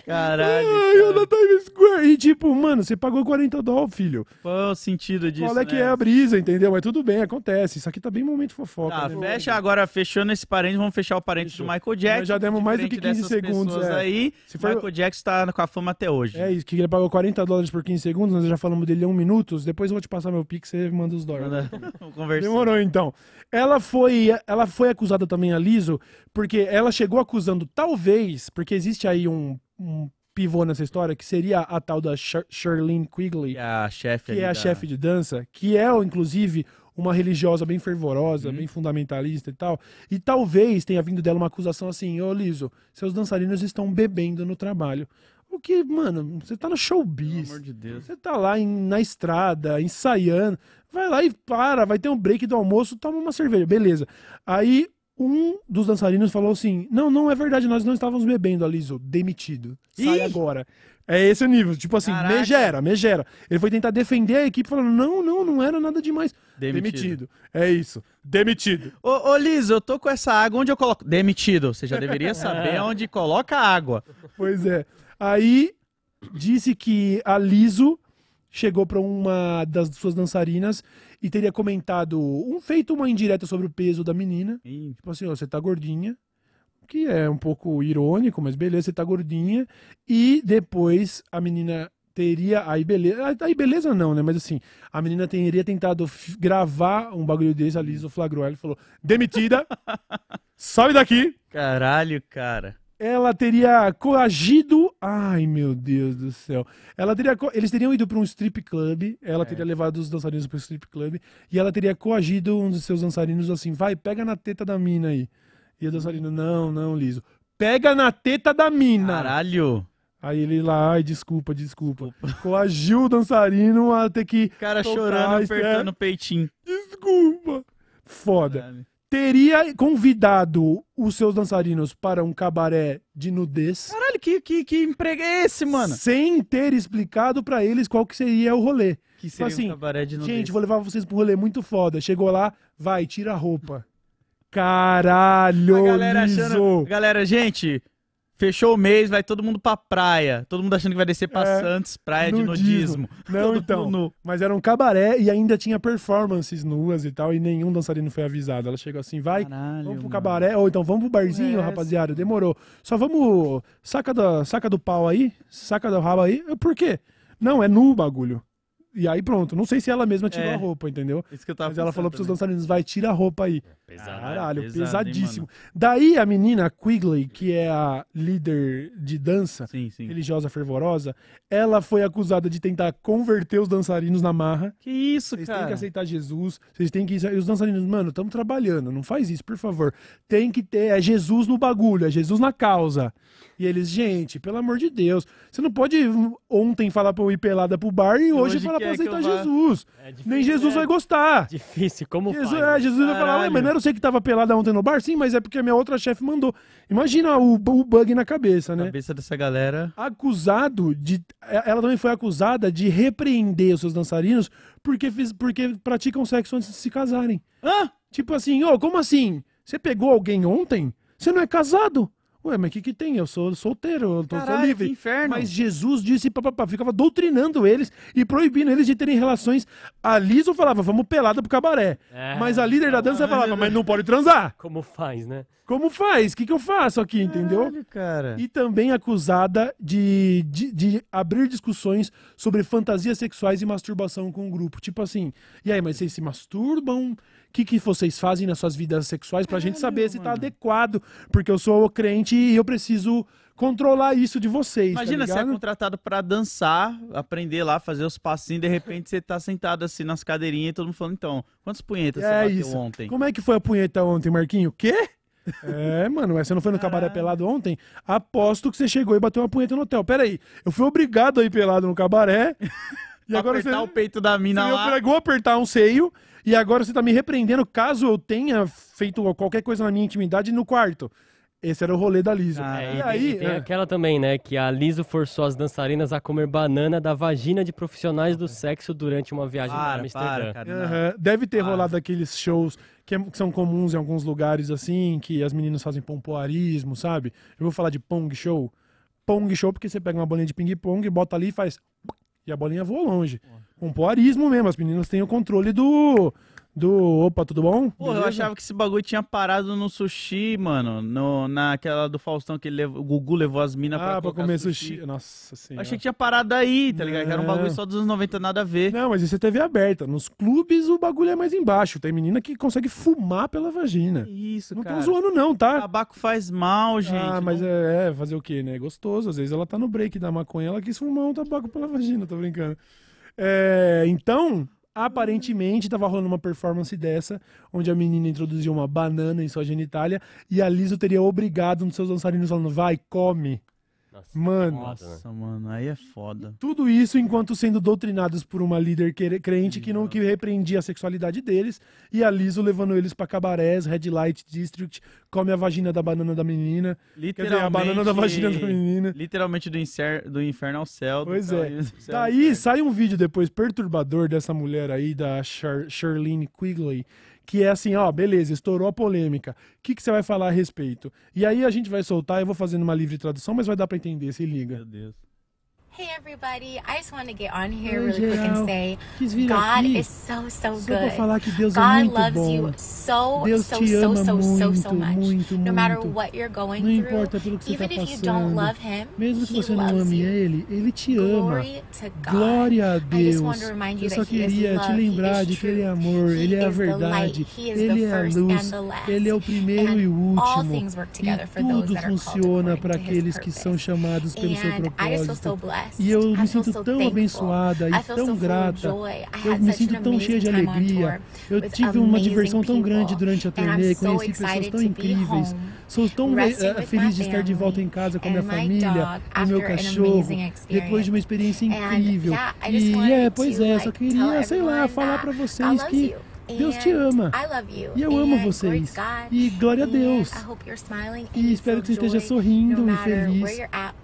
[SPEAKER 3] Caralho.
[SPEAKER 1] Square. Ai, eu na
[SPEAKER 3] cara.
[SPEAKER 1] Times Square. E tipo, mano, você pagou 40 dólares, filho.
[SPEAKER 3] Qual é o sentido disso,
[SPEAKER 1] Qual é que
[SPEAKER 3] né?
[SPEAKER 1] é a brisa, entendeu? Mas tudo bem, acontece. Isso aqui tá bem momento fofoca.
[SPEAKER 3] Tá,
[SPEAKER 1] né?
[SPEAKER 3] fecha agora, fechou nesse parênteses, vamos fechar o parênteses do Michael Jackson.
[SPEAKER 1] Nós já demos mais do que
[SPEAKER 3] Diferente
[SPEAKER 1] 15
[SPEAKER 3] dessas
[SPEAKER 1] segundos, é.
[SPEAKER 3] aí,
[SPEAKER 1] Se for-
[SPEAKER 3] Michael Jackson tá com a fama até hoje.
[SPEAKER 1] É isso, que ele pagou 40 dólares por 15 segundos, nós já falamos dele há um minuto. Depois eu vou te passar meu pix, você manda os dólares. <laughs> Demorou então. Ela foi, ela foi acusada também a Liso, porque ela chegou acusando, talvez, porque existe aí um, um pivô nessa história, que seria a tal da Shirlene Quigley,
[SPEAKER 3] Que é a chefe
[SPEAKER 1] que é a
[SPEAKER 3] da-
[SPEAKER 1] chefe de dança, que é, inclusive, uma religiosa bem fervorosa,
[SPEAKER 3] Uhum.
[SPEAKER 1] bem fundamentalista e tal. E talvez tenha vindo dela uma acusação assim: Ô Liso, seus dançarinos estão bebendo no trabalho. O que, mano, você tá no
[SPEAKER 3] Pelo
[SPEAKER 1] showbiz.
[SPEAKER 3] amor de Deus.
[SPEAKER 1] Você tá lá em- na estrada, ensaiando, vai lá e para, vai ter um break do almoço, toma uma cerveja, beleza. Aí um dos dançarinos falou assim: Não, não é verdade, nós não estávamos bebendo, Aliso, demitido. Sai
[SPEAKER 3] Ih!
[SPEAKER 1] agora. É esse o nível, tipo assim,
[SPEAKER 3] Caraca.
[SPEAKER 1] megera, megera. Ele foi tentar defender a equipe falando: Não, não, não era nada demais.
[SPEAKER 3] Demitido.
[SPEAKER 1] É isso, demitido.
[SPEAKER 3] Ô, ô Liz, eu tô com essa água, onde eu coloco? Demitido. Você já deveria <laughs> saber onde coloca a água.
[SPEAKER 1] Pois é. Aí disse que a Liso chegou pra uma das suas dançarinas e teria comentado, um feito uma indireta sobre o peso da menina.
[SPEAKER 3] Ih,
[SPEAKER 1] Tipo assim, ó, você tá gordinha. Que é um pouco irônico, mas beleza, você tá gordinha. E depois a menina teria. Aí beleza. Aí beleza não, né? Mas assim, a menina teria tentado gravar um bagulho desse, a Liso flagrou ela e falou: demitida, <laughs> sobe daqui.
[SPEAKER 3] Caralho, cara.
[SPEAKER 1] Ela teria coagido. Ai, meu Deus do céu. Ela teria. co- Eles teriam ido para um strip club. Ela teria levado os dançarinos para o strip club. E ela teria coagido um dos seus dançarinos assim: vai, pega na teta da mina aí. E o dançarino: não, não, liso. Pega na teta da mina.
[SPEAKER 3] Caralho.
[SPEAKER 1] Aí ele lá, ai, desculpa, desculpa. <laughs> Coagiu o dançarino a ter que.
[SPEAKER 3] O cara chorando,
[SPEAKER 1] é-
[SPEAKER 3] apertando o peitinho.
[SPEAKER 1] Desculpa. Foda.
[SPEAKER 3] Caralho.
[SPEAKER 1] Teria convidado os seus dançarinos para um cabaré de nudez.
[SPEAKER 3] Caralho, que, que, que emprego é esse, mano?
[SPEAKER 1] sem ter explicado pra eles qual que seria o rolê.
[SPEAKER 3] Que seria
[SPEAKER 1] assim,
[SPEAKER 3] um cabaré de nudez.
[SPEAKER 1] Gente, vou levar vocês pra um rolê muito foda. Chegou lá, vai, tira a roupa. Caralho,
[SPEAKER 3] a galera achando... Galera, gente, fechou o mês, vai todo mundo pra praia. Todo mundo achando que vai descer pra
[SPEAKER 1] É,
[SPEAKER 3] Santos, praia de
[SPEAKER 1] nudismo.
[SPEAKER 3] nudismo. <laughs>
[SPEAKER 1] Não,
[SPEAKER 3] Todo
[SPEAKER 1] então.
[SPEAKER 3] nu.
[SPEAKER 1] Mas era um cabaré e ainda tinha performances nuas e tal, e nenhum dançarino foi avisado. Ela chegou assim, vai,
[SPEAKER 3] Caralho,
[SPEAKER 1] vamos pro
[SPEAKER 3] mano.
[SPEAKER 1] cabaré, ou então vamos pro barzinho,
[SPEAKER 3] Essa.
[SPEAKER 1] rapaziada. Demorou. Só vamos. Saca, da, saca do pau aí, saca do rabo aí. Por quê? Não, é nu o bagulho. E aí pronto. Não sei se ela mesma tirou
[SPEAKER 3] É.
[SPEAKER 1] a roupa, entendeu?
[SPEAKER 3] Isso que eu tava
[SPEAKER 1] Mas ela falou pros seus
[SPEAKER 3] também.
[SPEAKER 1] dançarinos, vai, tira a roupa aí.
[SPEAKER 2] Pesado, né?
[SPEAKER 1] Caralho,
[SPEAKER 3] Pesado, hein,
[SPEAKER 1] pesadíssimo. Daí a menina, a Quigley, que é a líder de dança,
[SPEAKER 3] Sim, sim.
[SPEAKER 1] religiosa fervorosa, ela foi acusada de tentar converter os dançarinos na marra.
[SPEAKER 3] Que isso,
[SPEAKER 1] Vocês têm
[SPEAKER 3] cara?
[SPEAKER 1] que aceitar Jesus, vocês têm que. E os dançarinos, mano, estamos trabalhando, não faz isso, por favor. Tem que ter. É Jesus no bagulho, é Jesus na causa. E eles, gente, pelo amor de Deus, você não pode ontem falar pra eu ir pelada pro bar e hoje,
[SPEAKER 3] hoje
[SPEAKER 1] falar
[SPEAKER 3] vá.
[SPEAKER 1] Jesus.
[SPEAKER 2] É difícil,
[SPEAKER 1] Nem Jesus
[SPEAKER 2] é
[SPEAKER 1] vai gostar.
[SPEAKER 2] Difícil, como
[SPEAKER 1] Jesus,
[SPEAKER 2] faz?
[SPEAKER 1] é,
[SPEAKER 2] né?
[SPEAKER 1] Jesus vai falar, ué,
[SPEAKER 3] Caralho.
[SPEAKER 1] mas não era você que tava pelada ontem no bar? Sim, mas é porque a minha outra chefe mandou. Imagina o, o bug na cabeça, né?
[SPEAKER 3] Cabeça dessa galera.
[SPEAKER 1] acusado de. Ela também foi acusada de repreender os seus dançarinos porque, fiz, porque praticam sexo antes de se casarem.
[SPEAKER 3] Ah!
[SPEAKER 1] Tipo assim, ô, como assim? Você pegou alguém ontem? Você não é casado? Ué, mas o que, que tem? Eu sou solteiro, eu tô, sou
[SPEAKER 3] Caralho, que
[SPEAKER 1] livre.
[SPEAKER 3] inferno.
[SPEAKER 1] Mas Jesus disse, papapá, ficava doutrinando eles e proibindo eles de terem relações. A Liso falava, vamos pelada pro cabaré.
[SPEAKER 2] É.
[SPEAKER 1] Mas a líder da dança falava, mas não pode transar.
[SPEAKER 2] Como faz, né?
[SPEAKER 1] Como faz? O que, que eu faço aqui, entendeu?
[SPEAKER 3] Caralho, cara.
[SPEAKER 1] E também acusada de, de, de abrir discussões sobre fantasias sexuais e masturbação com o grupo. Tipo assim, e aí, mas vocês se masturbam? O que, que vocês fazem nas suas vidas sexuais pra gente saber se tá
[SPEAKER 3] mano.
[SPEAKER 1] adequado? Porque eu sou crente e eu preciso controlar isso de vocês.
[SPEAKER 3] Imagina,
[SPEAKER 1] tá
[SPEAKER 3] você é contratado pra dançar, aprender lá, fazer os passinhos, de repente você tá sentado assim nas cadeirinhas e todo mundo falando, então, quantas punhetas você
[SPEAKER 1] É
[SPEAKER 3] bateu
[SPEAKER 1] isso.
[SPEAKER 3] ontem?
[SPEAKER 1] Como é que foi a punheta ontem, Marquinho? O quê? <laughs> É, mano, você não foi no cabaré pelado ontem? Aposto que você chegou e bateu uma punheta no hotel. Pera aí, eu fui obrigado a ir pelado no cabaré. <laughs> E agora
[SPEAKER 3] apertar
[SPEAKER 1] você...
[SPEAKER 3] o peito da mina
[SPEAKER 1] Você
[SPEAKER 3] lá.
[SPEAKER 1] me pegou apertar um seio e agora você tá me repreendendo caso eu tenha feito qualquer coisa na minha intimidade no quarto. Esse era o rolê da Liso.
[SPEAKER 3] Ah,
[SPEAKER 1] e
[SPEAKER 2] e,
[SPEAKER 1] aí,
[SPEAKER 2] tem, e tem
[SPEAKER 1] é.
[SPEAKER 2] aquela também, né? Que a Liso forçou as dançarinas a comer banana da vagina de profissionais do sexo durante uma viagem para
[SPEAKER 3] Para,
[SPEAKER 2] Amsterdã.
[SPEAKER 3] para.
[SPEAKER 1] Aham. Deve ter
[SPEAKER 3] Para.
[SPEAKER 1] rolado aqueles shows que, é- que são comuns em alguns lugares assim, que as meninas fazem pompoarismo, sabe? Eu vou falar de pong show. Pong show porque você pega uma bolinha de ping-pong, bota ali e faz. E a bolinha voa longe. Pompoarismo mesmo, as meninas têm o controle do. Do. Opa, tudo bom?
[SPEAKER 3] Eu
[SPEAKER 1] Beleza?
[SPEAKER 3] achava que esse bagulho tinha parado no sushi, mano. No, naquela do Faustão que ele levou, o Gugu levou as minas pra,
[SPEAKER 1] Ah, pra
[SPEAKER 3] colocar
[SPEAKER 1] comer sushi. Nossa
[SPEAKER 3] Eu
[SPEAKER 1] senhora.
[SPEAKER 3] achei que tinha parado aí, tá ligado? Que era um
[SPEAKER 1] Não.
[SPEAKER 3] bagulho só dos anos 90, nada a ver.
[SPEAKER 1] Não, mas isso é TV aberta. Nos clubes o bagulho é mais embaixo. Tem menina que consegue fumar pela vagina.
[SPEAKER 3] Isso,
[SPEAKER 1] Não
[SPEAKER 3] cara.
[SPEAKER 1] tô zoando, não, tá?
[SPEAKER 3] Tabaco faz mal, gente.
[SPEAKER 1] ah, mas
[SPEAKER 3] não-
[SPEAKER 1] é, é, fazer o quê, né? É gostoso. Às vezes ela tá no break da maconha, ela quis fumar um tabaco pela vagina, tô brincando. É, então, aparentemente tava rolando uma performance dessa, onde a menina introduziu uma banana em sua genitália e a Liso teria obrigado um dos seus dançarinos falando, vai, come.
[SPEAKER 2] Nossa,
[SPEAKER 1] Mano,
[SPEAKER 2] né?
[SPEAKER 3] Nossa, mano, aí é foda.
[SPEAKER 1] tudo isso enquanto sendo doutrinados por uma líder crente que não que repreendia a sexualidade deles e a Liso levando eles pra cabarés, Red Light District, come a vagina da banana da menina. Quer dizer, a banana da vagina da menina.
[SPEAKER 3] Literalmente do, incer... do inferno ao céu.
[SPEAKER 1] Pois é.
[SPEAKER 3] céu
[SPEAKER 1] Daí sai um vídeo depois perturbador dessa mulher aí, da Char Charlene Quigley, que é assim, ó, beleza, estourou a polêmica. O que, que você vai falar a respeito? E aí a gente vai soltar, eu vou fazendo uma livre tradução, mas vai dar pra entender, se liga.
[SPEAKER 3] Meu Deus.
[SPEAKER 4] Hey everybody, I just want to get on here really quick
[SPEAKER 1] geral.
[SPEAKER 4] and say God is so so good.
[SPEAKER 1] é
[SPEAKER 4] God loves
[SPEAKER 1] bom.
[SPEAKER 4] you so
[SPEAKER 1] Deus
[SPEAKER 4] so so so so
[SPEAKER 1] muito,
[SPEAKER 4] so much.
[SPEAKER 1] muito,
[SPEAKER 4] no matter what you're going
[SPEAKER 1] Não
[SPEAKER 4] through, even
[SPEAKER 1] tá
[SPEAKER 4] if you don't love him,
[SPEAKER 1] Mesmo que
[SPEAKER 4] he
[SPEAKER 1] você não ame
[SPEAKER 4] you.
[SPEAKER 1] ele, ele te ama.
[SPEAKER 4] Glory to God.
[SPEAKER 1] Glória a
[SPEAKER 4] I just
[SPEAKER 1] Deus.
[SPEAKER 4] want to remind you
[SPEAKER 1] Eu só queria te lembrar de que ele é amor,
[SPEAKER 4] he
[SPEAKER 1] ele é a verdade, ele é a luz, ele é o primeiro
[SPEAKER 4] And
[SPEAKER 1] e o
[SPEAKER 4] all
[SPEAKER 1] último.
[SPEAKER 4] things work
[SPEAKER 1] E
[SPEAKER 4] together for those
[SPEAKER 1] tudo funciona para aqueles que são chamados pelo seu
[SPEAKER 4] so
[SPEAKER 1] propósito. E eu me sinto tão abençoada e tão grata. Eu me sinto tão cheia de alegria. Eu tive uma diversão tão grande durante a turnê, conheci pessoas tão incríveis. Sou tão eh, feliz de estar de volta em casa com a minha família, com o meu cachorro, depois de uma experiência incrível. E é, pois é, só queria, sei lá, falar
[SPEAKER 4] God
[SPEAKER 1] vocês que. Deus te ama.
[SPEAKER 4] I love you.
[SPEAKER 1] E eu amo vocês. E glória a Deus. E espero que você esteja sorrindo e feliz.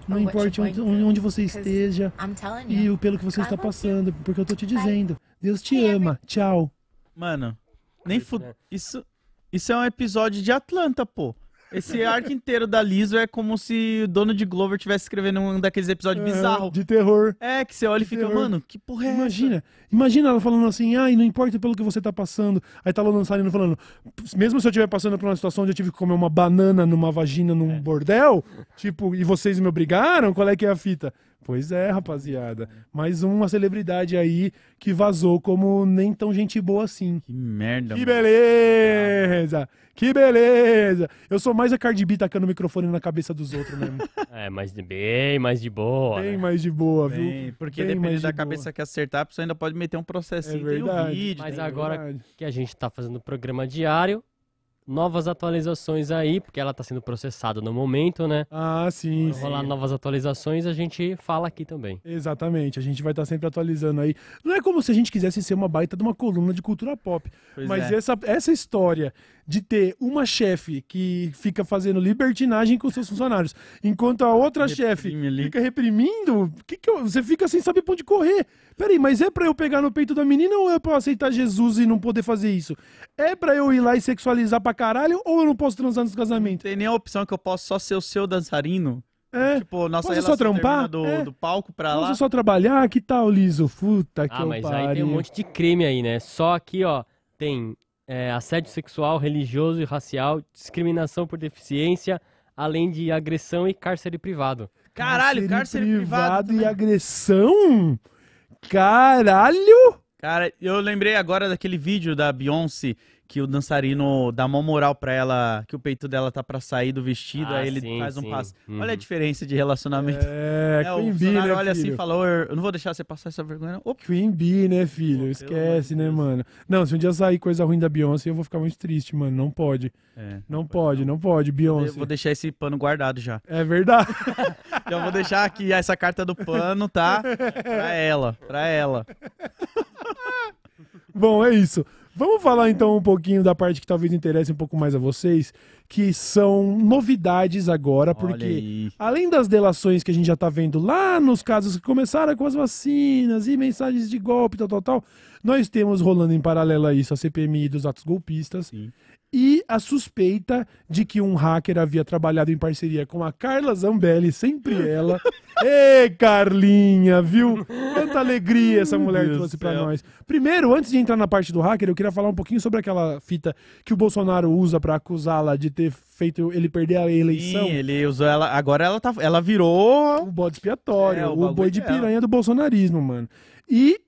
[SPEAKER 1] Não importa onde, você esteja
[SPEAKER 4] I'm telling
[SPEAKER 1] e pelo que você está passando, porque eu tô te dizendo. Deus te ama. Tchau.
[SPEAKER 3] Mano, nem fu...
[SPEAKER 2] né?
[SPEAKER 3] isso, isso é um episódio de Atlanta, pô. Esse arco inteiro da Liso é como se o dono de Glover tivesse escrevendo um daqueles episódios
[SPEAKER 1] Aham,
[SPEAKER 3] bizarros.
[SPEAKER 1] De terror.
[SPEAKER 3] É, que você olha e fica,
[SPEAKER 1] terror.
[SPEAKER 3] mano, que porra é
[SPEAKER 1] Imagina, imagina ela falando assim, ai, não importa pelo que você tá passando. Aí tá lá o dançarino falando, mesmo se eu estiver passando por uma situação onde eu tive que comer uma banana numa vagina num
[SPEAKER 3] É.
[SPEAKER 1] bordel, tipo, e vocês me obrigaram, qual é que é a fita? Pois é, rapaziada. Mais uma celebridade aí que vazou como nem tão gente boa assim.
[SPEAKER 3] Que merda,
[SPEAKER 1] Que
[SPEAKER 3] mano.
[SPEAKER 1] beleza! Que beleza! Eu sou mais a Cardi B tacando o microfone na cabeça dos outros mesmo. <laughs>
[SPEAKER 2] É, mas de- bem mais de boa.
[SPEAKER 1] Bem
[SPEAKER 2] né?
[SPEAKER 1] mais de boa, viu?
[SPEAKER 3] Bem, porque
[SPEAKER 1] Bem
[SPEAKER 3] dependendo
[SPEAKER 1] mais
[SPEAKER 3] da
[SPEAKER 1] de
[SPEAKER 3] cabeça que acertar, a pessoa ainda pode meter um processinho.
[SPEAKER 1] É verdade.
[SPEAKER 3] vídeo,
[SPEAKER 2] Mas agora
[SPEAKER 1] verdade.
[SPEAKER 2] que a gente tá fazendo o programa diário, novas atualizações aí, porque ela tá sendo processada no momento, né?
[SPEAKER 1] Ah, sim.
[SPEAKER 2] Rolar
[SPEAKER 1] sim.
[SPEAKER 2] novas atualizações, a gente fala aqui também.
[SPEAKER 1] Exatamente, a gente vai estar sempre atualizando aí. Não é como se a gente quisesse ser uma baita de uma coluna de cultura pop.
[SPEAKER 3] Pois
[SPEAKER 1] mas
[SPEAKER 3] é.
[SPEAKER 1] essa, essa história de ter uma chefe que fica fazendo libertinagem com seus funcionários, enquanto a outra chefe fica reprimindo, que que eu- você fica sem saber onde correr. Peraí, mas é pra eu pegar no peito da menina ou é pra eu aceitar Jesus e não poder fazer isso? É pra eu ir lá e sexualizar pra caralho ou eu não posso transar nesse
[SPEAKER 3] Não
[SPEAKER 1] casamento?
[SPEAKER 3] tem nem a opção que eu posso só ser o seu dançarino.
[SPEAKER 1] É.
[SPEAKER 3] Tipo, nossa
[SPEAKER 1] Posso
[SPEAKER 3] relação
[SPEAKER 1] só trampar?
[SPEAKER 3] do,
[SPEAKER 1] É.
[SPEAKER 3] do palco pra lá.
[SPEAKER 1] Posso só trabalhar? Que tal, Liso? Puta que
[SPEAKER 2] Ah, mas
[SPEAKER 1] pariu.
[SPEAKER 2] aí tem um monte de crime aí, né? Só aqui, ó, tem é, assédio sexual, religioso e racial, discriminação por deficiência, além de agressão e cárcere privado.
[SPEAKER 3] Caralho, cárcere privado.
[SPEAKER 1] e
[SPEAKER 3] também.
[SPEAKER 1] agressão? Caralho!
[SPEAKER 3] Cara, eu lembrei agora daquele vídeo da Beyoncé que o dançarino dá mó moral pra ela, que o peito dela tá pra sair do vestido,
[SPEAKER 2] Ah,
[SPEAKER 3] aí ele
[SPEAKER 2] sim,
[SPEAKER 3] faz um
[SPEAKER 2] sim.
[SPEAKER 3] passo.
[SPEAKER 2] Uhum.
[SPEAKER 3] Olha a diferença de relacionamento.
[SPEAKER 1] É,
[SPEAKER 3] É, o
[SPEAKER 1] Queen Bee,
[SPEAKER 3] funcionário
[SPEAKER 1] né,
[SPEAKER 3] olha assim e
[SPEAKER 1] filho?
[SPEAKER 3] fala, "Ô, eu não vou deixar você passar essa vergonha. não." Opa,
[SPEAKER 1] Queen Bee, né, filho?
[SPEAKER 3] pelo
[SPEAKER 1] Esquece, né, mano? Não, se um dia sair coisa ruim da Beyoncé, eu vou ficar muito triste, mano. Não pode.
[SPEAKER 3] É,
[SPEAKER 1] Não pode, não pode,
[SPEAKER 3] Eu
[SPEAKER 1] Beyoncé.
[SPEAKER 3] vou deixar esse pano guardado já.
[SPEAKER 1] É verdade. <laughs>
[SPEAKER 3] Já vou deixar aqui essa carta do pano, tá? <laughs> Pra ela, pra ela.
[SPEAKER 1] Bom, é isso. Vamos falar então um pouquinho da parte que talvez interesse um pouco mais a vocês, que são novidades agora, porque além das delações que a gente já tá vendo lá nos casos que começaram com as vacinas e mensagens de golpe, tal, tal, tal, nós temos rolando em paralelo a isso a CPMI dos atos golpistas
[SPEAKER 3] Sim.
[SPEAKER 1] E a suspeita de que um hacker havia trabalhado em parceria com a Carla Zambelli, sempre ela. <laughs> Ê, Carlinha, viu? Quanta alegria essa mulher trouxe
[SPEAKER 3] céu.
[SPEAKER 1] nós. Primeiro, antes de entrar na parte do hacker, eu queria falar um pouquinho sobre aquela fita que o Bolsonaro usa pra acusá-la de ter feito ele perder a eleição.
[SPEAKER 3] Sim, ele usou ela. Agora ela tá. Ela virou.
[SPEAKER 1] O bode expiatório,
[SPEAKER 3] É, o
[SPEAKER 1] o, boi de
[SPEAKER 3] dela.
[SPEAKER 1] piranha do bolsonarismo, mano. E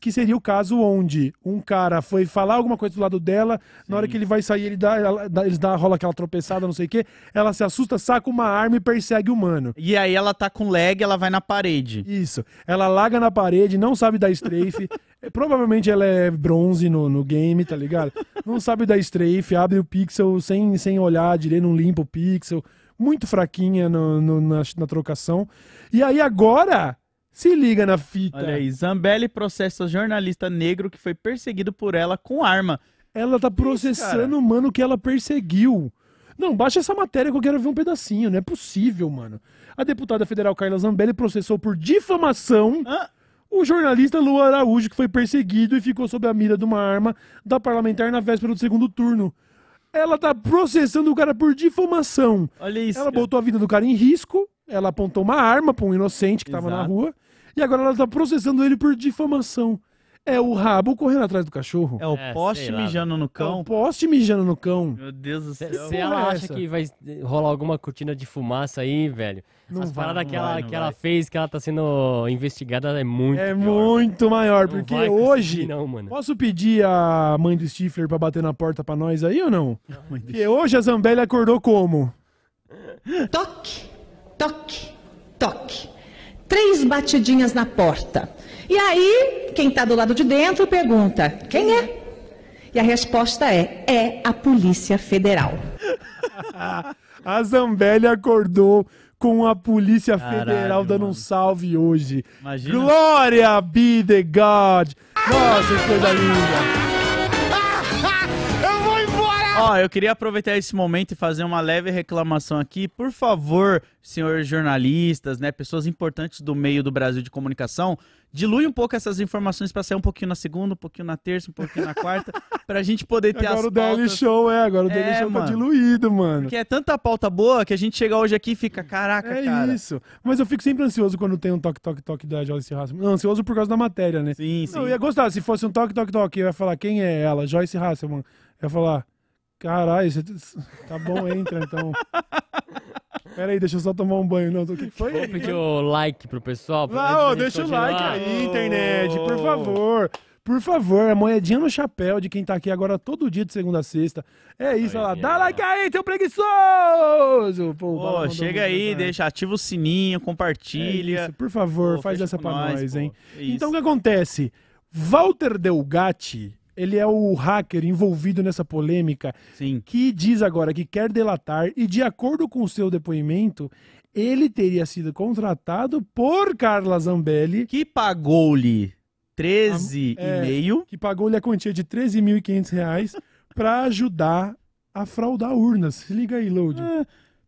[SPEAKER 1] que seria o caso onde um cara foi falar alguma coisa do lado dela, na hora que ele vai sair, ele dá, ela, dá, eles dá, rola aquela tropeçada, não sei o quê, ela se assusta, saca uma arma e persegue o mano.
[SPEAKER 3] E aí ela tá com lag, ela vai na parede.
[SPEAKER 1] Isso. Ela larga na parede, não sabe dar strafe. <laughs> É, Provavelmente ela é bronze no, no game, tá ligado? Não sabe dar strafe, abre o pixel sem, sem olhar direito, não limpa o pixel. Muito fraquinha no- no- na, na trocação. E aí agora, se liga na fita.
[SPEAKER 3] Olha aí, Zambelli processa jornalista negro que foi perseguido por ela com arma.
[SPEAKER 1] Ela tá processando o mano que ela perseguiu. Não, baixa essa matéria que eu quero ver um pedacinho. Não é possível, mano. A deputada federal Carla Zambelli processou por difamação
[SPEAKER 3] Hã?
[SPEAKER 1] o jornalista Lu Araújo, que foi perseguido e ficou sob a mira de uma arma da parlamentar na véspera do segundo turno. Ela tá processando o cara por difamação.
[SPEAKER 3] Olha isso.
[SPEAKER 1] Ela botou a vida do cara em risco, ela apontou uma arma pra um inocente que tava na
[SPEAKER 3] Exato.
[SPEAKER 1] rua, e agora ela tá processando ele por difamação. É o rabo correndo atrás do cachorro.
[SPEAKER 3] É o
[SPEAKER 2] É,
[SPEAKER 3] poste
[SPEAKER 2] sei lá,
[SPEAKER 3] mijando no
[SPEAKER 1] É o
[SPEAKER 3] cão.
[SPEAKER 1] poste mijando no cão.
[SPEAKER 3] Meu Deus do
[SPEAKER 2] Se,
[SPEAKER 3] céu.
[SPEAKER 2] se ela
[SPEAKER 1] porra é
[SPEAKER 2] acha
[SPEAKER 1] essa?
[SPEAKER 2] que vai rolar alguma cortina de fumaça aí, velho,
[SPEAKER 1] Não
[SPEAKER 2] as
[SPEAKER 1] vai,
[SPEAKER 2] paradas
[SPEAKER 3] não
[SPEAKER 2] que, ela,
[SPEAKER 3] vai, não
[SPEAKER 2] que ela
[SPEAKER 3] vai.
[SPEAKER 2] fez, que ela tá sendo investigada, é muito
[SPEAKER 1] É
[SPEAKER 2] pior.
[SPEAKER 1] muito maior,
[SPEAKER 2] Não
[SPEAKER 1] porque
[SPEAKER 2] vai conseguir,
[SPEAKER 1] hoje.
[SPEAKER 2] Não, mano.
[SPEAKER 1] Posso pedir a mãe do Stifler pra bater na porta pra nós aí ou não? Porque hoje a Zambelli acordou como?
[SPEAKER 5] Toque, toque, toque. Três batidinhas na porta. E aí, quem está do lado de dentro pergunta: quem é? E a resposta é: é a Polícia Federal. <laughs>
[SPEAKER 1] A Zambelli acordou com a Polícia
[SPEAKER 3] Caralho,
[SPEAKER 1] Federal dando um
[SPEAKER 3] mano.
[SPEAKER 1] salve hoje.
[SPEAKER 3] Imagina.
[SPEAKER 1] Glória be the God! Nossa, que coisa linda!
[SPEAKER 3] Ó, eu queria aproveitar esse momento e fazer uma leve reclamação aqui. Por favor, senhores jornalistas, né, pessoas importantes do meio do Brasil de comunicação, dilui um pouco essas informações para sair um pouquinho na segunda, um pouquinho na terça, um pouquinho na quarta, <laughs> pra gente poder ter
[SPEAKER 1] Agora
[SPEAKER 3] as
[SPEAKER 1] o Daily. Show, é, agora o Daily
[SPEAKER 3] É,
[SPEAKER 1] Show tá
[SPEAKER 3] mano.
[SPEAKER 1] diluído, mano.
[SPEAKER 3] Porque é tanta pauta boa que a gente chega hoje aqui e fica, caraca,
[SPEAKER 1] É
[SPEAKER 3] cara.
[SPEAKER 1] isso. Mas eu fico sempre ansioso quando tem um toque, toque, toque da Joyce Hasselman. Não, ansioso por causa da matéria, né?
[SPEAKER 3] Sim, sim.
[SPEAKER 1] Não, eu ia gostar. Se fosse um toque, toque, toque, eu ia falar quem é ela, Joyce Hasselman. Eu ia falar, caralho, você tá bom, entra então. Pera aí, deixa eu só tomar um banho. Não, o que foi?
[SPEAKER 2] Vou pedir o like pro pessoal. gente
[SPEAKER 1] deixa o like aí, internet, por favor. Por favor, a moedinha no chapéu de quem tá aqui agora todo dia de segunda a sexta. É isso, olha lá. Dá like aí, teu preguiçoso! Pô,
[SPEAKER 3] Pô, chega aí, deixa, ativa o sininho,
[SPEAKER 1] É
[SPEAKER 3] compartilha.
[SPEAKER 1] isso, por favor,
[SPEAKER 3] Pô,
[SPEAKER 1] faz essa pra nós,
[SPEAKER 3] pô.
[SPEAKER 1] hein?
[SPEAKER 3] É isso.
[SPEAKER 1] Então o que acontece? Walter Delgatti, ele é o hacker envolvido nessa polêmica
[SPEAKER 3] Sim.
[SPEAKER 1] que diz agora que quer delatar e de acordo com o seu depoimento, ele teria sido contratado por Carla Zambelli,
[SPEAKER 3] Que pagou-lhe
[SPEAKER 1] É.
[SPEAKER 3] 13,5.
[SPEAKER 1] que pagou-lhe a quantia de 13.500 reais para ajudar a fraudar urnas. Se liga aí, Load.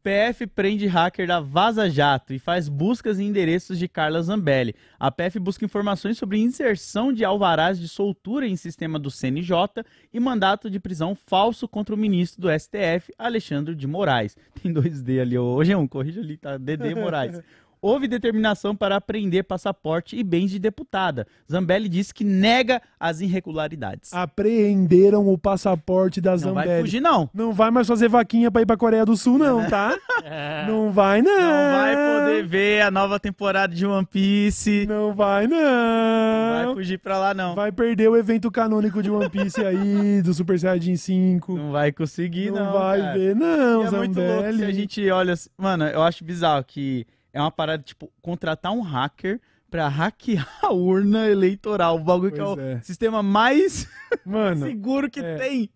[SPEAKER 3] PF prende hacker da Vaza Jato e faz buscas em endereços de Carla Zambelli. A PF busca informações sobre inserção de alvarás de soltura em sistema do CNJ e mandato de prisão falso contra o ministro do STF, Alexandre de Moraes. Tem dois D ali, ô Jean, corrija ali, tá? DD Moraes. <laughs> Houve determinação para apreender passaporte e bens de deputada. Zambelli disse que nega as irregularidades.
[SPEAKER 1] Apreenderam o passaporte da
[SPEAKER 3] Não vai
[SPEAKER 1] Zambelli.
[SPEAKER 3] fugir, não.
[SPEAKER 1] Não vai mais fazer vaquinha pra ir pra Coreia do Sul, não, tá?
[SPEAKER 2] É. <laughs> <laughs>
[SPEAKER 1] Não vai, não.
[SPEAKER 3] Não vai poder ver a nova temporada de One Piece.
[SPEAKER 1] Não vai,
[SPEAKER 3] Não vai
[SPEAKER 1] não.
[SPEAKER 3] fugir pra lá, não.
[SPEAKER 1] Vai perder o evento canônico de One Piece aí, <laughs> do Super Saiyajin 5.
[SPEAKER 3] Não vai conseguir,
[SPEAKER 1] Não,
[SPEAKER 3] não.
[SPEAKER 1] vai
[SPEAKER 3] cara.
[SPEAKER 1] ver, não,
[SPEAKER 3] E é muito louco
[SPEAKER 1] Zambelli.
[SPEAKER 3] se a gente olha. Mano, eu acho bizarro que é uma parada, tipo, contratar um hacker pra hackear a urna eleitoral. O bagulho que é
[SPEAKER 1] Pois
[SPEAKER 3] o
[SPEAKER 1] é.
[SPEAKER 3] sistema mais <laughs>
[SPEAKER 1] Mano,
[SPEAKER 3] seguro que
[SPEAKER 1] é.
[SPEAKER 3] tem.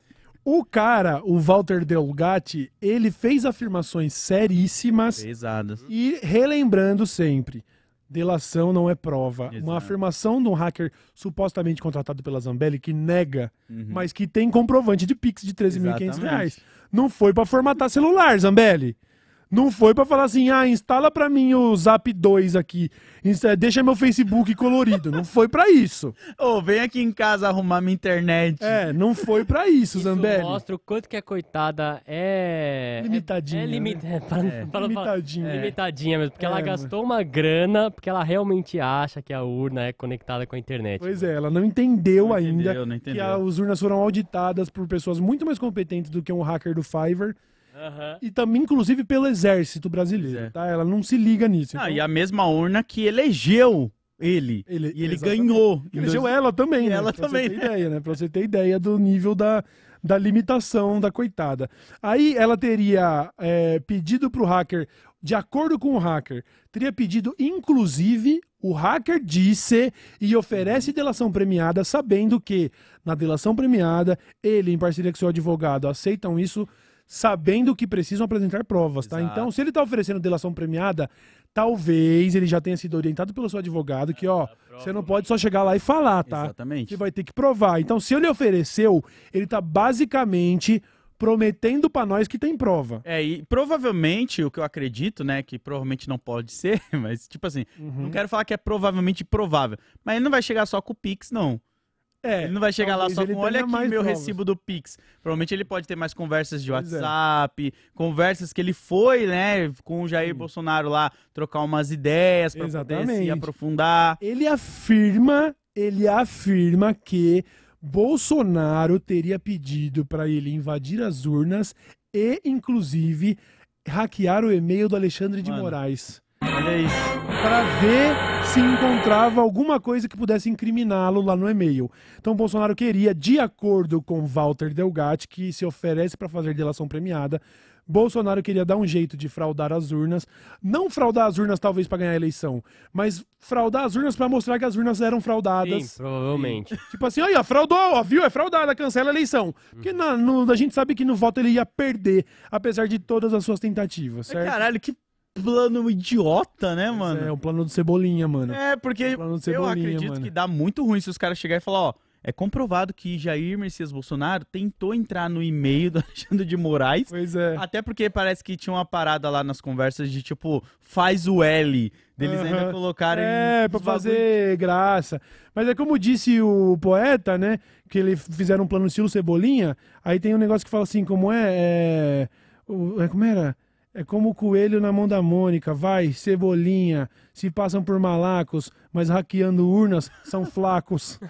[SPEAKER 1] o cara, o Walter Delgatti, ele fez afirmações seríssimas
[SPEAKER 3] Pesadas.
[SPEAKER 1] e relembrando sempre. Delação não é prova.
[SPEAKER 3] Exato.
[SPEAKER 1] Uma afirmação de um hacker supostamente contratado pela Zambelli que nega,
[SPEAKER 3] Uhum.
[SPEAKER 1] mas que tem comprovante de Pix de 13.500
[SPEAKER 3] Exatamente.
[SPEAKER 1] reais. Não foi pra formatar celular, Zambelli. Não foi pra falar assim, ah, instala pra mim o Zap 2 aqui, deixa meu Facebook colorido. Não foi pra isso.
[SPEAKER 3] Ô, vem aqui em casa arrumar minha internet.
[SPEAKER 1] É, não foi pra isso,
[SPEAKER 2] Isso
[SPEAKER 1] Zambelli.
[SPEAKER 2] mostra o quanto que a coitada é...
[SPEAKER 1] Limitadinha,
[SPEAKER 2] É, é, limi-
[SPEAKER 1] né?
[SPEAKER 2] é, para- para- para-
[SPEAKER 1] Limitadinha.
[SPEAKER 2] é limitadinha mesmo, porque
[SPEAKER 1] É,
[SPEAKER 2] ela
[SPEAKER 1] mano.
[SPEAKER 2] gastou uma grana porque ela realmente acha que a urna é conectada com a internet.
[SPEAKER 1] Pois é, ela não entendeu
[SPEAKER 3] Não
[SPEAKER 1] ainda
[SPEAKER 3] entendeu, não
[SPEAKER 1] que
[SPEAKER 3] entendeu.
[SPEAKER 1] a- as urnas foram auditadas por pessoas muito mais competentes do que um hacker do Fiverr
[SPEAKER 2] Aham.
[SPEAKER 1] e também, inclusive, pelo exército brasileiro,
[SPEAKER 3] é.
[SPEAKER 1] tá? Ela não se liga nisso.
[SPEAKER 3] Ah,
[SPEAKER 1] Então,
[SPEAKER 3] e a mesma urna que elegeu ele.
[SPEAKER 1] ele,
[SPEAKER 3] E ele
[SPEAKER 1] exatamente.
[SPEAKER 3] ganhou.
[SPEAKER 1] Elegeu ela também, né?
[SPEAKER 3] ela
[SPEAKER 1] pra
[SPEAKER 3] também,
[SPEAKER 1] Você ter
[SPEAKER 3] né?
[SPEAKER 1] ideia, né? Pra você ter ideia do nível da, da limitação da coitada. Aí ela teria é, pedido pro hacker, de acordo com o hacker, teria pedido, inclusive, o hacker disse e oferece delação premiada, sabendo que na delação premiada, ele, em parceria com seu advogado, aceitam isso. Sabendo que precisam apresentar provas, tá?
[SPEAKER 3] Exato.
[SPEAKER 1] Então, se ele tá oferecendo delação premiada, talvez ele já tenha sido orientado pelo seu advogado que, ó, você não pode só chegar lá e falar, tá?
[SPEAKER 3] Exatamente.
[SPEAKER 1] Você vai ter que provar. Então, se ele ofereceu, ele tá basicamente prometendo pra nós que tem prova.
[SPEAKER 3] É, e provavelmente, o que eu acredito, né, que provavelmente não pode <laughs> ser, mas tipo assim,
[SPEAKER 1] Uhum.
[SPEAKER 3] não quero falar que é provavelmente provável, mas ele não vai chegar só com o Pix, não.
[SPEAKER 1] É,
[SPEAKER 3] Ele não vai chegar lá só com, olha aqui meu
[SPEAKER 1] provas."
[SPEAKER 3] recibo do Pix. Provavelmente ele pode ter mais conversas de
[SPEAKER 1] Pois é.
[SPEAKER 3] WhatsApp, conversas que ele foi, né, com o Jair Bolsonaro lá, trocar umas ideias pra poder se aprofundar.
[SPEAKER 1] Ele afirma, ele afirma que Bolsonaro teria pedido pra ele invadir as urnas e, inclusive, hackear o e-mail do Alexandre de
[SPEAKER 3] Mano.
[SPEAKER 1] Moraes.
[SPEAKER 3] Olha isso.
[SPEAKER 1] para ver se encontrava alguma coisa que pudesse incriminá-lo lá no e-mail. Então Bolsonaro queria, de acordo com Walter Delgatti, que se oferece para fazer delação premiada, Bolsonaro queria dar um jeito de fraudar as urnas, não fraudar as urnas talvez para ganhar a eleição, mas fraudar as urnas para mostrar que as urnas eram fraudadas.
[SPEAKER 2] Sim, provavelmente.
[SPEAKER 1] Tipo assim, olha, fraudou, ó, viu? É fraudada, cancela a eleição. Porque na- no- a gente sabe que no voto ele ia perder, apesar de todas as suas tentativas, certo?
[SPEAKER 3] caralho, que plano idiota, né, mano?
[SPEAKER 1] É o plano do Cebolinha, mano.
[SPEAKER 3] É, porque
[SPEAKER 1] de
[SPEAKER 3] eu acredito
[SPEAKER 1] mano.
[SPEAKER 3] que dá muito ruim se os caras chegarem e falar, ó, é comprovado que Jair Messias Bolsonaro tentou entrar no e-mail do <laughs> Alexandre de Moraes,
[SPEAKER 1] Pois é.
[SPEAKER 3] até porque parece que tinha uma parada lá nas conversas de tipo, faz o L, deles ainda
[SPEAKER 1] Aham.
[SPEAKER 3] colocarem
[SPEAKER 1] É, pra fazer graça. Mas é como disse o poeta, né? Que ele fizeram um plano estilo Cebolinha. Aí tem um negócio que fala assim, como é? é, o- é como era? É como o coelho na mão da Mônica. Vai, Cebolinha. Se passam por malacos, mas hackeando urnas, são flacos. <laughs>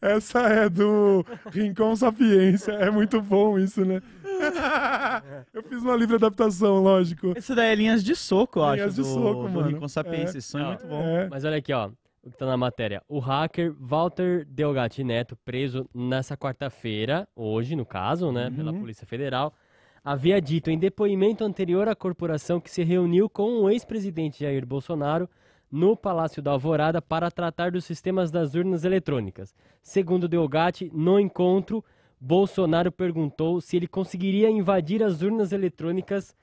[SPEAKER 1] Essa é do Rincon Sapiência. É muito bom isso, né? <laughs> Eu fiz uma livre adaptação, lógico.
[SPEAKER 3] Esse daí é linhas de soco, eu acho.
[SPEAKER 1] Linhas de
[SPEAKER 3] do,
[SPEAKER 1] soco,
[SPEAKER 3] do
[SPEAKER 1] mano.
[SPEAKER 3] Rincon Sapiens.
[SPEAKER 1] É.
[SPEAKER 3] Esse sonho é muito bom.
[SPEAKER 1] É.
[SPEAKER 2] Mas olha aqui, ó. O que tá na matéria. O hacker Walter Delgatti Neto, preso nessa quarta-feira, hoje, no caso, né, pela
[SPEAKER 1] Uhum.
[SPEAKER 2] Polícia Federal, havia dito em depoimento anterior à corporação que se reuniu com o ex-presidente Jair Bolsonaro no Palácio da Alvorada para tratar dos sistemas das urnas eletrônicas. Segundo Delgatti, no encontro, Bolsonaro perguntou se ele conseguiria invadir as urnas eletrônicas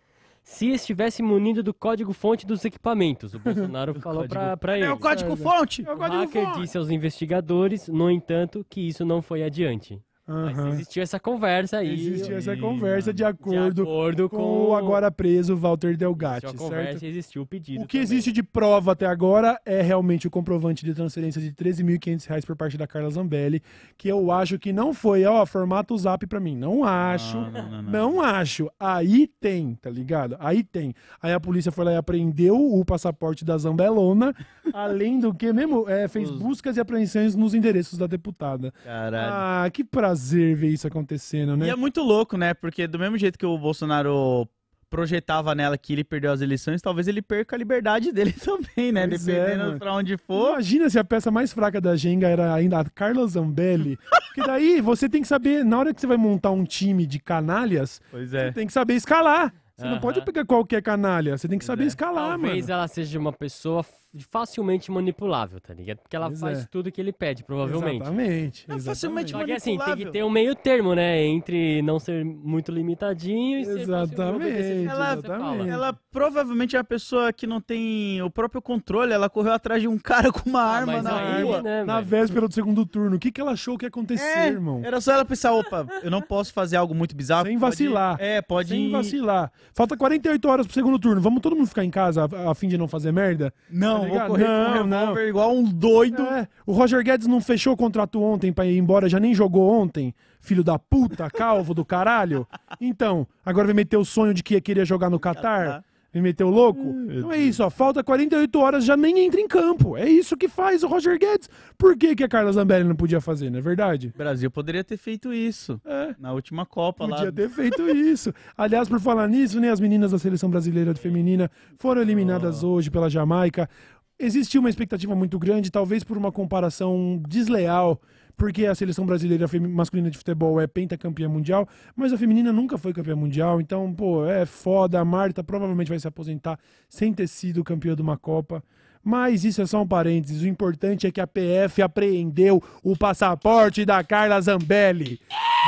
[SPEAKER 2] se estivesse munido do código-fonte dos equipamentos. O Bolsonaro <laughs> falou pra pra ele.
[SPEAKER 3] É o código fonte!
[SPEAKER 1] É o
[SPEAKER 2] O
[SPEAKER 1] código
[SPEAKER 2] hacker
[SPEAKER 1] fonte.
[SPEAKER 2] disse aos investigadores, no entanto, que isso não foi adiante. Mas
[SPEAKER 1] Aham.
[SPEAKER 2] existiu essa conversa aí.
[SPEAKER 1] Existe essa conversa de
[SPEAKER 2] de
[SPEAKER 1] acordo,
[SPEAKER 2] acordo
[SPEAKER 1] com,
[SPEAKER 2] com,
[SPEAKER 1] o agora preso Walter
[SPEAKER 2] existiu
[SPEAKER 1] Delgatti,
[SPEAKER 2] a
[SPEAKER 1] certo?
[SPEAKER 2] conversa e existiu o pedido.
[SPEAKER 1] O que
[SPEAKER 2] também.
[SPEAKER 1] existe de prova até agora é realmente o comprovante de transferência de 13.500 reais por parte da Carla Zambelli, que eu acho que não foi, ó, formato o zap pra mim. Não acho.
[SPEAKER 3] Não, não, não, não.
[SPEAKER 1] Não acho. Aí tem, tá ligado? Aí tem. Aí a polícia foi lá e apreendeu o passaporte da Zambelona, <laughs> além do que mesmo é, fez
[SPEAKER 3] Os-
[SPEAKER 1] buscas e apreensões nos endereços da deputada.
[SPEAKER 3] Caralho.
[SPEAKER 1] Ah, que prazer ver isso acontecendo, né?
[SPEAKER 3] E é muito louco, né? Porque do mesmo jeito que o Bolsonaro projetava nela que ele perdeu as eleições, talvez ele perca a liberdade dele <laughs> também, né?
[SPEAKER 1] Pois é,
[SPEAKER 3] Dependendo
[SPEAKER 1] mano.
[SPEAKER 3] pra onde for.
[SPEAKER 1] Imagina se a peça mais fraca da Jenga era ainda a Carla Zambelli. <laughs> Porque daí você tem que saber, na hora que você vai montar um time de canalhas,
[SPEAKER 3] Pois
[SPEAKER 1] você
[SPEAKER 3] é.
[SPEAKER 1] tem que saber escalar. Você não
[SPEAKER 2] Aham.
[SPEAKER 1] pode pegar qualquer canalha, você tem que
[SPEAKER 3] Pois
[SPEAKER 1] saber
[SPEAKER 3] é.
[SPEAKER 1] escalar,
[SPEAKER 2] Talvez
[SPEAKER 1] mano.
[SPEAKER 2] ela seja uma pessoa facilmente manipulável, tá ligado? Porque ela
[SPEAKER 1] Pois
[SPEAKER 2] faz
[SPEAKER 1] é.
[SPEAKER 2] tudo que ele pede, provavelmente.
[SPEAKER 1] Exatamente.
[SPEAKER 3] É facilmente
[SPEAKER 1] exatamente.
[SPEAKER 2] Só que assim, tem que ter um meio termo, né? Entre não ser muito limitadinho e ser
[SPEAKER 1] Exatamente,
[SPEAKER 2] facilmente obedecer
[SPEAKER 3] Ela-
[SPEAKER 1] exatamente.
[SPEAKER 3] Ela provavelmente é a pessoa que não tem o próprio controle. Ela correu atrás de um cara com uma
[SPEAKER 2] Ah,
[SPEAKER 3] arma na
[SPEAKER 2] aí,
[SPEAKER 3] rua.
[SPEAKER 2] né,
[SPEAKER 1] Na
[SPEAKER 2] velho?
[SPEAKER 1] véspera do segundo turno, o que, que ela achou que ia acontecer,
[SPEAKER 3] É,
[SPEAKER 1] irmão?
[SPEAKER 3] Era só ela pensar, opa, eu não posso fazer algo muito bizarro.
[SPEAKER 1] Sem
[SPEAKER 3] pode-
[SPEAKER 1] vacilar.
[SPEAKER 3] É, pode
[SPEAKER 1] Sem vacilar. Falta 48 horas pro segundo turno. Vamos todo mundo ficar em casa a, a fim de não fazer merda?
[SPEAKER 3] Não,
[SPEAKER 1] Tá
[SPEAKER 3] vou correr com
[SPEAKER 1] Não,
[SPEAKER 3] um
[SPEAKER 1] não.
[SPEAKER 3] igual um doido.
[SPEAKER 1] É, o Roger Guedes não fechou o contrato ontem pra ir embora, já nem jogou ontem. Filho da puta, calvo do caralho. Então, agora vai meter o sonho de que ia querer jogar no Catar? Me meteu louco? Então é isso, ó. Falta 48 horas, já nem entra em campo. É isso que faz o Roger Guedes. Por que, que a Carla Zambelli não podia fazer, não é verdade?
[SPEAKER 3] O Brasil poderia ter feito isso
[SPEAKER 1] É.
[SPEAKER 3] na última Copa lá.
[SPEAKER 1] Podia ter feito isso. Aliás, por falar nisso, né, as meninas da seleção brasileira de feminina foram eliminadas hoje pela Jamaica. Existiu uma expectativa muito grande, talvez por uma comparação desleal, porque a seleção brasileira masculina de futebol é pentacampeã mundial, mas a feminina nunca foi campeã mundial. Então, pô, é foda. A Marta provavelmente vai se aposentar sem ter sido campeã de uma Copa. Mas isso é só um parênteses. O importante é que a PF apreendeu o passaporte da Carla Zambelli.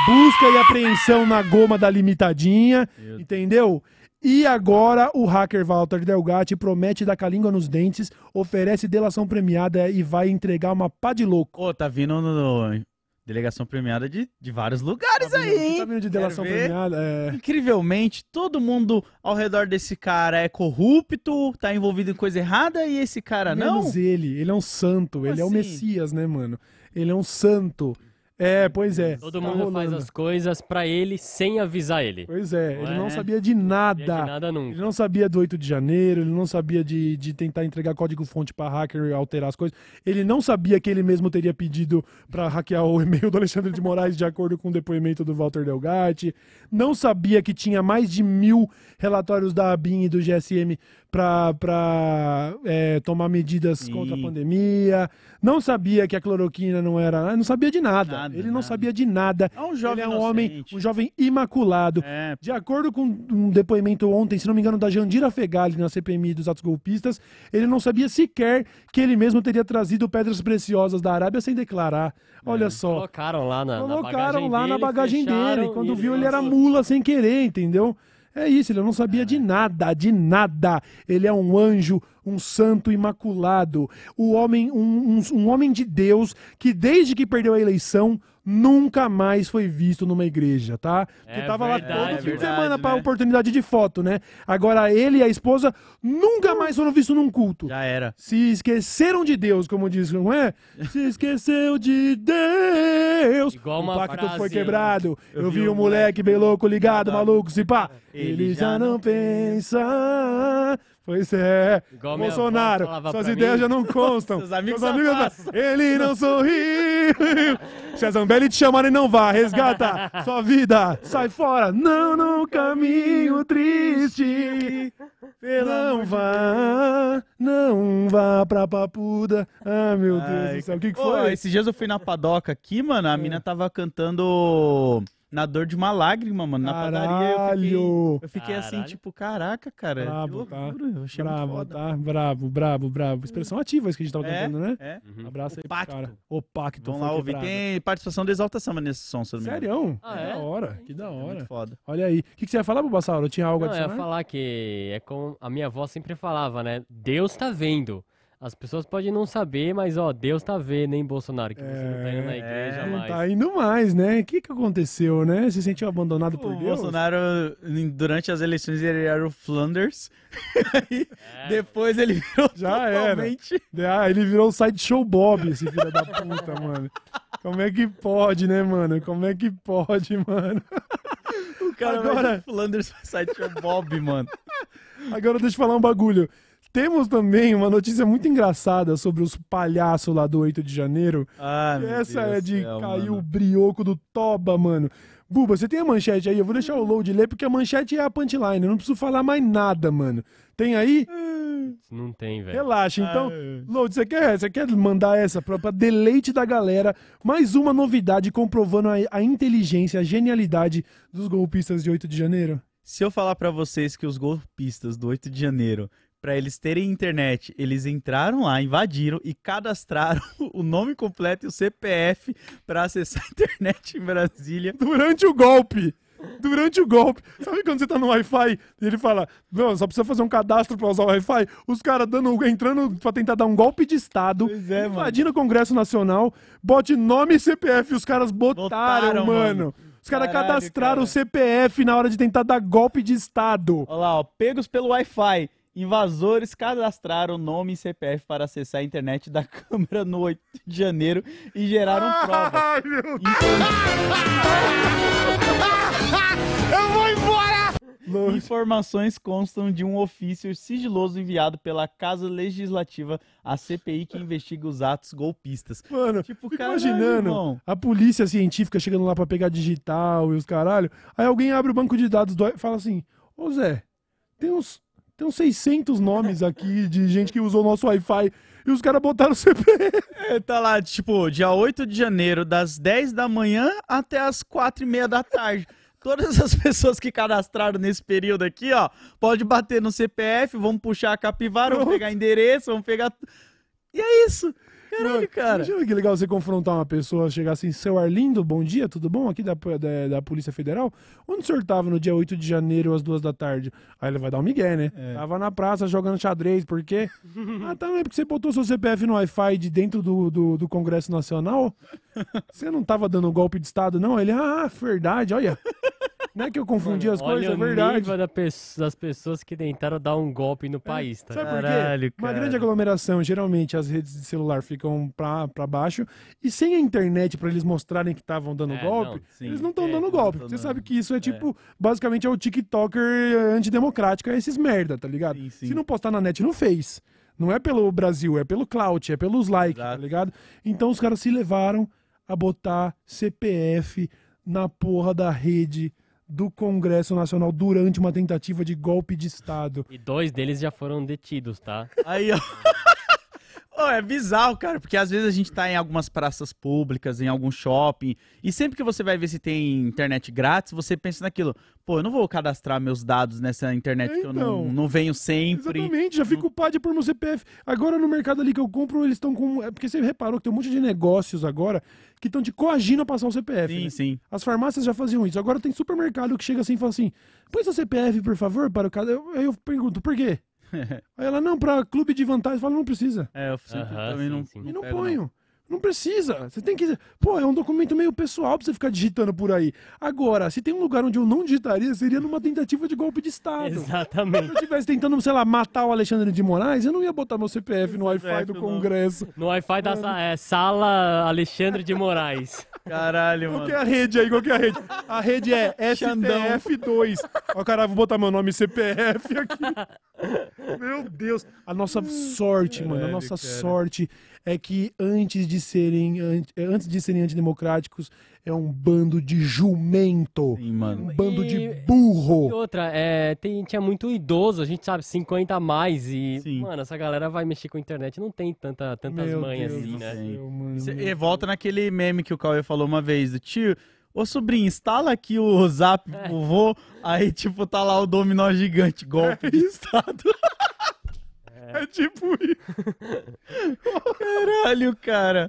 [SPEAKER 1] Busca e apreensão na goma da limitadinha, entendeu? E agora o hacker Walter Delgatti promete dar com a língua nos dentes, oferece delação premiada e vai entregar uma pá de louco.
[SPEAKER 3] Ô, tá vindo no, no- delegação premiada de, de vários lugares
[SPEAKER 1] Tá vindo-
[SPEAKER 3] aí, hein?
[SPEAKER 1] Tá vindo de delação premiada? É.
[SPEAKER 3] Incrivelmente, todo mundo ao redor desse cara é corrupto, tá envolvido em coisa errada e esse cara não?
[SPEAKER 1] Menos ele, ele é um santo, ele é o
[SPEAKER 3] assim?
[SPEAKER 1] Messias, né, mano? Ele é um santo. É, pois é.
[SPEAKER 2] Todo
[SPEAKER 1] tá
[SPEAKER 2] mundo faz
[SPEAKER 1] rolando.
[SPEAKER 2] as coisas pra ele sem avisar ele.
[SPEAKER 1] Pois é,
[SPEAKER 2] Não
[SPEAKER 1] ele
[SPEAKER 2] é?
[SPEAKER 1] não sabia de nada.
[SPEAKER 2] é de nada
[SPEAKER 1] Ele
[SPEAKER 2] nunca.
[SPEAKER 1] não sabia do 8 de janeiro, ele não sabia de, de tentar entregar código-fonte pra hacker e alterar as coisas. Ele não sabia que ele mesmo teria pedido pra hackear o <laughs> e-mail do Alexandre de Moraes, de acordo com o depoimento do Walter Delgatti. Não sabia que tinha mais de mil relatórios da ABIN e do GSM pra, pra é, tomar medidas
[SPEAKER 3] Sim.
[SPEAKER 1] contra a pandemia. Não sabia que a cloroquina não era. Não sabia de nada.
[SPEAKER 3] Nada,
[SPEAKER 1] ele não
[SPEAKER 3] nada.
[SPEAKER 1] sabia de nada.
[SPEAKER 3] É um jovem
[SPEAKER 1] ele é um homem,
[SPEAKER 3] inocente.
[SPEAKER 1] um jovem imaculado.
[SPEAKER 3] É,
[SPEAKER 1] De acordo com um depoimento ontem, se não me engano, da Jandira Fegali na CPMI dos atos golpistas, ele não sabia sequer que ele mesmo teria trazido pedras preciosas da Arábia sem declarar. Olha só.
[SPEAKER 2] Colocaram lá na, na
[SPEAKER 1] Colocaram
[SPEAKER 2] bagagem
[SPEAKER 1] lá na
[SPEAKER 2] dele,
[SPEAKER 1] bagagem
[SPEAKER 2] fecharam
[SPEAKER 1] dele. Quando viu, ele era mula sem querer, entendeu? É isso, ele não sabia de nada, de nada. Ele é um anjo, um santo imaculado. O homem, um, um- um homem de Deus que, desde que perdeu a eleição, nunca mais foi visto numa igreja, tá? Porque
[SPEAKER 2] É
[SPEAKER 1] tava lá
[SPEAKER 2] verdade,
[SPEAKER 1] todo
[SPEAKER 2] é
[SPEAKER 1] fim de
[SPEAKER 3] verdade,
[SPEAKER 1] semana pra
[SPEAKER 3] né?
[SPEAKER 1] oportunidade de foto, né? Agora ele e a esposa nunca mais foram vistos num culto.
[SPEAKER 3] já era.
[SPEAKER 1] Se esqueceram de Deus, como diz, não é? Se esqueceu de Deus.
[SPEAKER 2] Igual
[SPEAKER 1] o
[SPEAKER 2] uma
[SPEAKER 1] pacto
[SPEAKER 2] frase,
[SPEAKER 1] foi quebrado. Eu,
[SPEAKER 3] Eu
[SPEAKER 1] vi um moleque bem louco ligado, maluco, se pá. Ele já não
[SPEAKER 3] não
[SPEAKER 1] pensa. Pois é.
[SPEAKER 2] Igual
[SPEAKER 1] Bolsonaro, suas ideias
[SPEAKER 2] mim.
[SPEAKER 1] já não <laughs> constam.
[SPEAKER 3] Seus amigos
[SPEAKER 1] Seus amigos falam, ele não sorriu. Se a Zambelli te chamarem, não vá. Resgata sua vida. Sai fora. Não, no caminho triste. Não vá, não vá pra papuda. Ah, meu Deus
[SPEAKER 3] Ai,
[SPEAKER 1] do céu. O que, que foi?
[SPEAKER 3] esses dias eu fui na padoca aqui, mano, a mina tava cantando Na Dor de uma Lágrima, mano, na padaria. Eu fiquei,
[SPEAKER 1] Caralho.
[SPEAKER 3] eu fiquei assim,
[SPEAKER 2] Caralho.
[SPEAKER 3] tipo, caraca, cara,
[SPEAKER 1] Brabo,
[SPEAKER 3] que
[SPEAKER 1] tá?
[SPEAKER 3] loucura. Eu achei muito
[SPEAKER 1] Bravo,
[SPEAKER 3] foda.
[SPEAKER 1] tá? Bravo, bravo, bravo. Expressão ativa isso que a gente tava
[SPEAKER 3] É,
[SPEAKER 1] cantando, né?
[SPEAKER 3] é.
[SPEAKER 1] Abraço
[SPEAKER 3] O
[SPEAKER 1] aí pro
[SPEAKER 3] pacto.
[SPEAKER 1] cara. O pacto.
[SPEAKER 3] Vamos lá ouvir. Tem participação do Exalta Samba nesse som, se não me.
[SPEAKER 1] Sério?
[SPEAKER 2] Ah,
[SPEAKER 1] que
[SPEAKER 2] é?
[SPEAKER 1] da hora, que da
[SPEAKER 3] É
[SPEAKER 1] hora.
[SPEAKER 3] muito foda.
[SPEAKER 1] Olha aí. O que, que você ia falar, Bulbasauro? Tinha algo a
[SPEAKER 2] Não, eu ia falar que é como a minha avó sempre falava, né? Deus tá vendo. As pessoas podem não saber, mas ó, Deus tá vendo, hein, Bolsonaro? Que você não tá indo na igreja
[SPEAKER 1] Não
[SPEAKER 2] mais.
[SPEAKER 1] tá indo mais, né? O que, que aconteceu, né? Se sentiu abandonado por
[SPEAKER 3] O
[SPEAKER 1] Deus?
[SPEAKER 3] Bolsonaro, em- durante as eleições, ele era o Flanders. <laughs> Aí,
[SPEAKER 2] É.
[SPEAKER 3] depois ele virou
[SPEAKER 1] Já era.
[SPEAKER 3] totalmente...
[SPEAKER 1] Ah, ele virou o Sideshow Bob, esse filho da puta, mano. Como é que pode, né, mano? Como é que pode, mano?
[SPEAKER 3] O cara
[SPEAKER 1] Agora-
[SPEAKER 3] vai de Flanders sair de Bob, mano.
[SPEAKER 1] Agora deixa eu falar um bagulho. Temos também uma notícia muito engraçada sobre os palhaços lá do 8 de janeiro.
[SPEAKER 3] Ah,
[SPEAKER 1] E
[SPEAKER 3] meu
[SPEAKER 1] essa
[SPEAKER 3] Deus
[SPEAKER 1] é de
[SPEAKER 3] céu,
[SPEAKER 1] cair
[SPEAKER 3] mano.
[SPEAKER 1] o brioco do Toba, mano. Buba, você tem a manchete aí? Eu vou deixar o load ler, porque a manchete é a punchline. Eu não preciso falar mais nada, mano. Tem aí?
[SPEAKER 2] Não tem, velho.
[SPEAKER 1] Relaxa. Então,
[SPEAKER 3] Ah,
[SPEAKER 1] Load, você quer, você quer mandar essa pra, pra deleite da galera? Mais uma novidade comprovando a, a inteligência, a genialidade dos golpistas de 8 de janeiro?
[SPEAKER 3] Se eu falar pra vocês que os golpistas do 8 de janeiro, pra eles terem internet, eles entraram lá, invadiram e cadastraram <laughs> o nome completo e o CPF pra acessar a internet em Brasília.
[SPEAKER 1] Durante o golpe! Durante o golpe. Sabe quando você tá no Wi-Fi e ele fala, não, só precisa fazer um cadastro pra usar o Wi-Fi? Os caras dando, entrando pra tentar dar um golpe de Estado,
[SPEAKER 3] é, mano.
[SPEAKER 1] invadindo o Congresso Nacional, bote nome e CPF, os caras botaram,
[SPEAKER 3] Botaram,
[SPEAKER 1] mano.
[SPEAKER 3] mano.
[SPEAKER 1] Os caras cadastraram
[SPEAKER 3] cara.
[SPEAKER 1] o CPF na hora de tentar dar golpe de Estado.
[SPEAKER 3] Olha lá, ó, pegos pelo Wi-Fi. Invasores cadastraram nome e CPF para acessar a internet da <laughs> Câmara no 8 de janeiro e geraram provas.
[SPEAKER 1] Ai, meu Deus. Load.
[SPEAKER 3] Informações constam de um ofício sigiloso enviado pela Casa Legislativa à CPI que investiga os atos golpistas.
[SPEAKER 1] Mano,
[SPEAKER 3] Tipo,
[SPEAKER 1] fico
[SPEAKER 3] caralho,
[SPEAKER 1] imaginando
[SPEAKER 3] irmão.
[SPEAKER 1] a polícia científica chegando lá pra pegar digital e os caralho. Aí alguém abre o banco de dados do, e fala assim: Ô Zé, tem uns, tem uns 600 nomes aqui de gente que usou o nosso Wi-Fi e os caras botaram o CPF.
[SPEAKER 3] É, tá lá, tipo, dia 8 de janeiro, das 10 da manhã até as 4 e meia da tarde. Todas as pessoas que cadastraram nesse período aqui, ó, pode bater no CPF, vamos puxar a capivara, vamos pegar endereço, vamos pegar. E é isso. Caralho,
[SPEAKER 1] Mano,
[SPEAKER 3] cara.
[SPEAKER 1] Imagina que legal você confrontar uma pessoa, chegar assim, seu Arlindo, bom dia, tudo bom? Aqui da, da, da Polícia Federal. Onde o senhor tava no dia 8 de janeiro, às duas da tarde? Aí ele vai dar um migué, né?
[SPEAKER 3] É.
[SPEAKER 1] Tava na praça jogando xadrez, por quê? <laughs> ah, tá, não é porque você botou seu CPF no Wi-Fi de dentro do, do, do Congresso Nacional? Você não tava dando golpe de Estado, não? Ele, ah, verdade, olha. Não é que eu confundi as
[SPEAKER 2] Olha
[SPEAKER 1] coisas, é verdade.
[SPEAKER 2] da pe- das pessoas que tentaram dar um golpe no país, tá?
[SPEAKER 1] Sabe por quê?
[SPEAKER 3] Caralho,
[SPEAKER 1] Uma grande aglomeração, geralmente as redes de celular ficam pra, pra baixo e sem a internet pra eles mostrarem que estavam dando
[SPEAKER 2] É,
[SPEAKER 1] golpe,
[SPEAKER 2] não,
[SPEAKER 3] sim.
[SPEAKER 1] eles não estão
[SPEAKER 2] É,
[SPEAKER 1] dando golpe. Você
[SPEAKER 3] dando.
[SPEAKER 1] sabe que isso é tipo, basicamente é o TikToker antidemocrático, é esses merda, tá ligado?
[SPEAKER 3] Sim, sim.
[SPEAKER 1] Se não postar na net, não fez. Não é pelo Brasil, é pelo clout, é pelos likes, tá
[SPEAKER 3] Exato.
[SPEAKER 1] ligado? Então os caras se levaram a botar CPF na porra da rede do Congresso Nacional durante uma tentativa de golpe de Estado.
[SPEAKER 2] E dois deles já foram detidos, tá?
[SPEAKER 3] Aí, ó. <laughs> Ô, é bizarro, cara, porque às vezes a gente tá em algumas praças públicas, em algum shopping, e sempre que você vai ver se tem internet grátis, você pensa naquilo, pô, eu não vou cadastrar meus dados nessa internet que eu não,
[SPEAKER 1] Então.
[SPEAKER 3] não venho sempre.
[SPEAKER 1] Exatamente, já fico PAD por meu CPF. Agora no mercado ali que eu compro, eles estão com. É porque você reparou que tem um monte de negócios agora que estão te coagindo a passar o CPF.
[SPEAKER 3] Sim,
[SPEAKER 1] né?
[SPEAKER 3] sim.
[SPEAKER 1] As farmácias já faziam isso. Agora tem supermercado que chega assim e fala assim: põe seu CPF, por favor, para o cara. Aí eu pergunto, por quê? <laughs> Aí ela, não, pra clube de vantagem. Fala, não precisa.
[SPEAKER 3] É, eu sempre
[SPEAKER 2] Aham,
[SPEAKER 3] também
[SPEAKER 2] sim,
[SPEAKER 3] não,
[SPEAKER 2] sim.
[SPEAKER 1] E não
[SPEAKER 3] pego,
[SPEAKER 1] ponho. Não precisa. Você tem que. Pô, é um documento meio pessoal pra você ficar digitando por aí. Agora, se tem um lugar onde eu não digitaria, seria numa tentativa de golpe de Estado. Se
[SPEAKER 2] Exatamente.
[SPEAKER 1] eu estivesse tentando, sei lá, matar o Alexandre de Moraes, eu não ia botar meu CPF no Wi-Fi do. Congresso.
[SPEAKER 2] No Wi-Fi da sa- é, sala Alexandre de Moraes.
[SPEAKER 3] Caralho,
[SPEAKER 1] Qual
[SPEAKER 3] mano.
[SPEAKER 1] que é a rede aí? Qual que é a rede? A rede é <laughs>
[SPEAKER 3] Xandão.
[SPEAKER 1] SPF2. Ó, cara, vou botar meu nome CPF aqui. <laughs> Meu Deus. A nossa sorte, mano, a
[SPEAKER 3] Caralho,
[SPEAKER 1] nossa
[SPEAKER 3] cara.
[SPEAKER 1] sorte é que antes de serem an- antes de serem antidemocráticos é um bando de jumento.
[SPEAKER 3] Sim, mano.
[SPEAKER 1] Um bando de
[SPEAKER 2] E- E
[SPEAKER 1] burro.
[SPEAKER 2] outra, é, tem, tinha muito idoso, a gente sabe, 50 a mais. E,
[SPEAKER 3] Sim.
[SPEAKER 2] mano, essa galera vai mexer com a internet, não tem tanta, tantas
[SPEAKER 1] Meu
[SPEAKER 2] manhas
[SPEAKER 1] Deus
[SPEAKER 2] assim, né?
[SPEAKER 1] céu, mano.
[SPEAKER 3] Cê- E volta naquele meme que o Cauê falou uma vez, do tio, ô sobrinho, instala aqui o zap
[SPEAKER 1] É.
[SPEAKER 3] pro vovô, aí tipo tá lá o dominó gigante, golpe <laughs> de estado.
[SPEAKER 1] É tipo isso. <laughs>
[SPEAKER 3] Caralho, cara.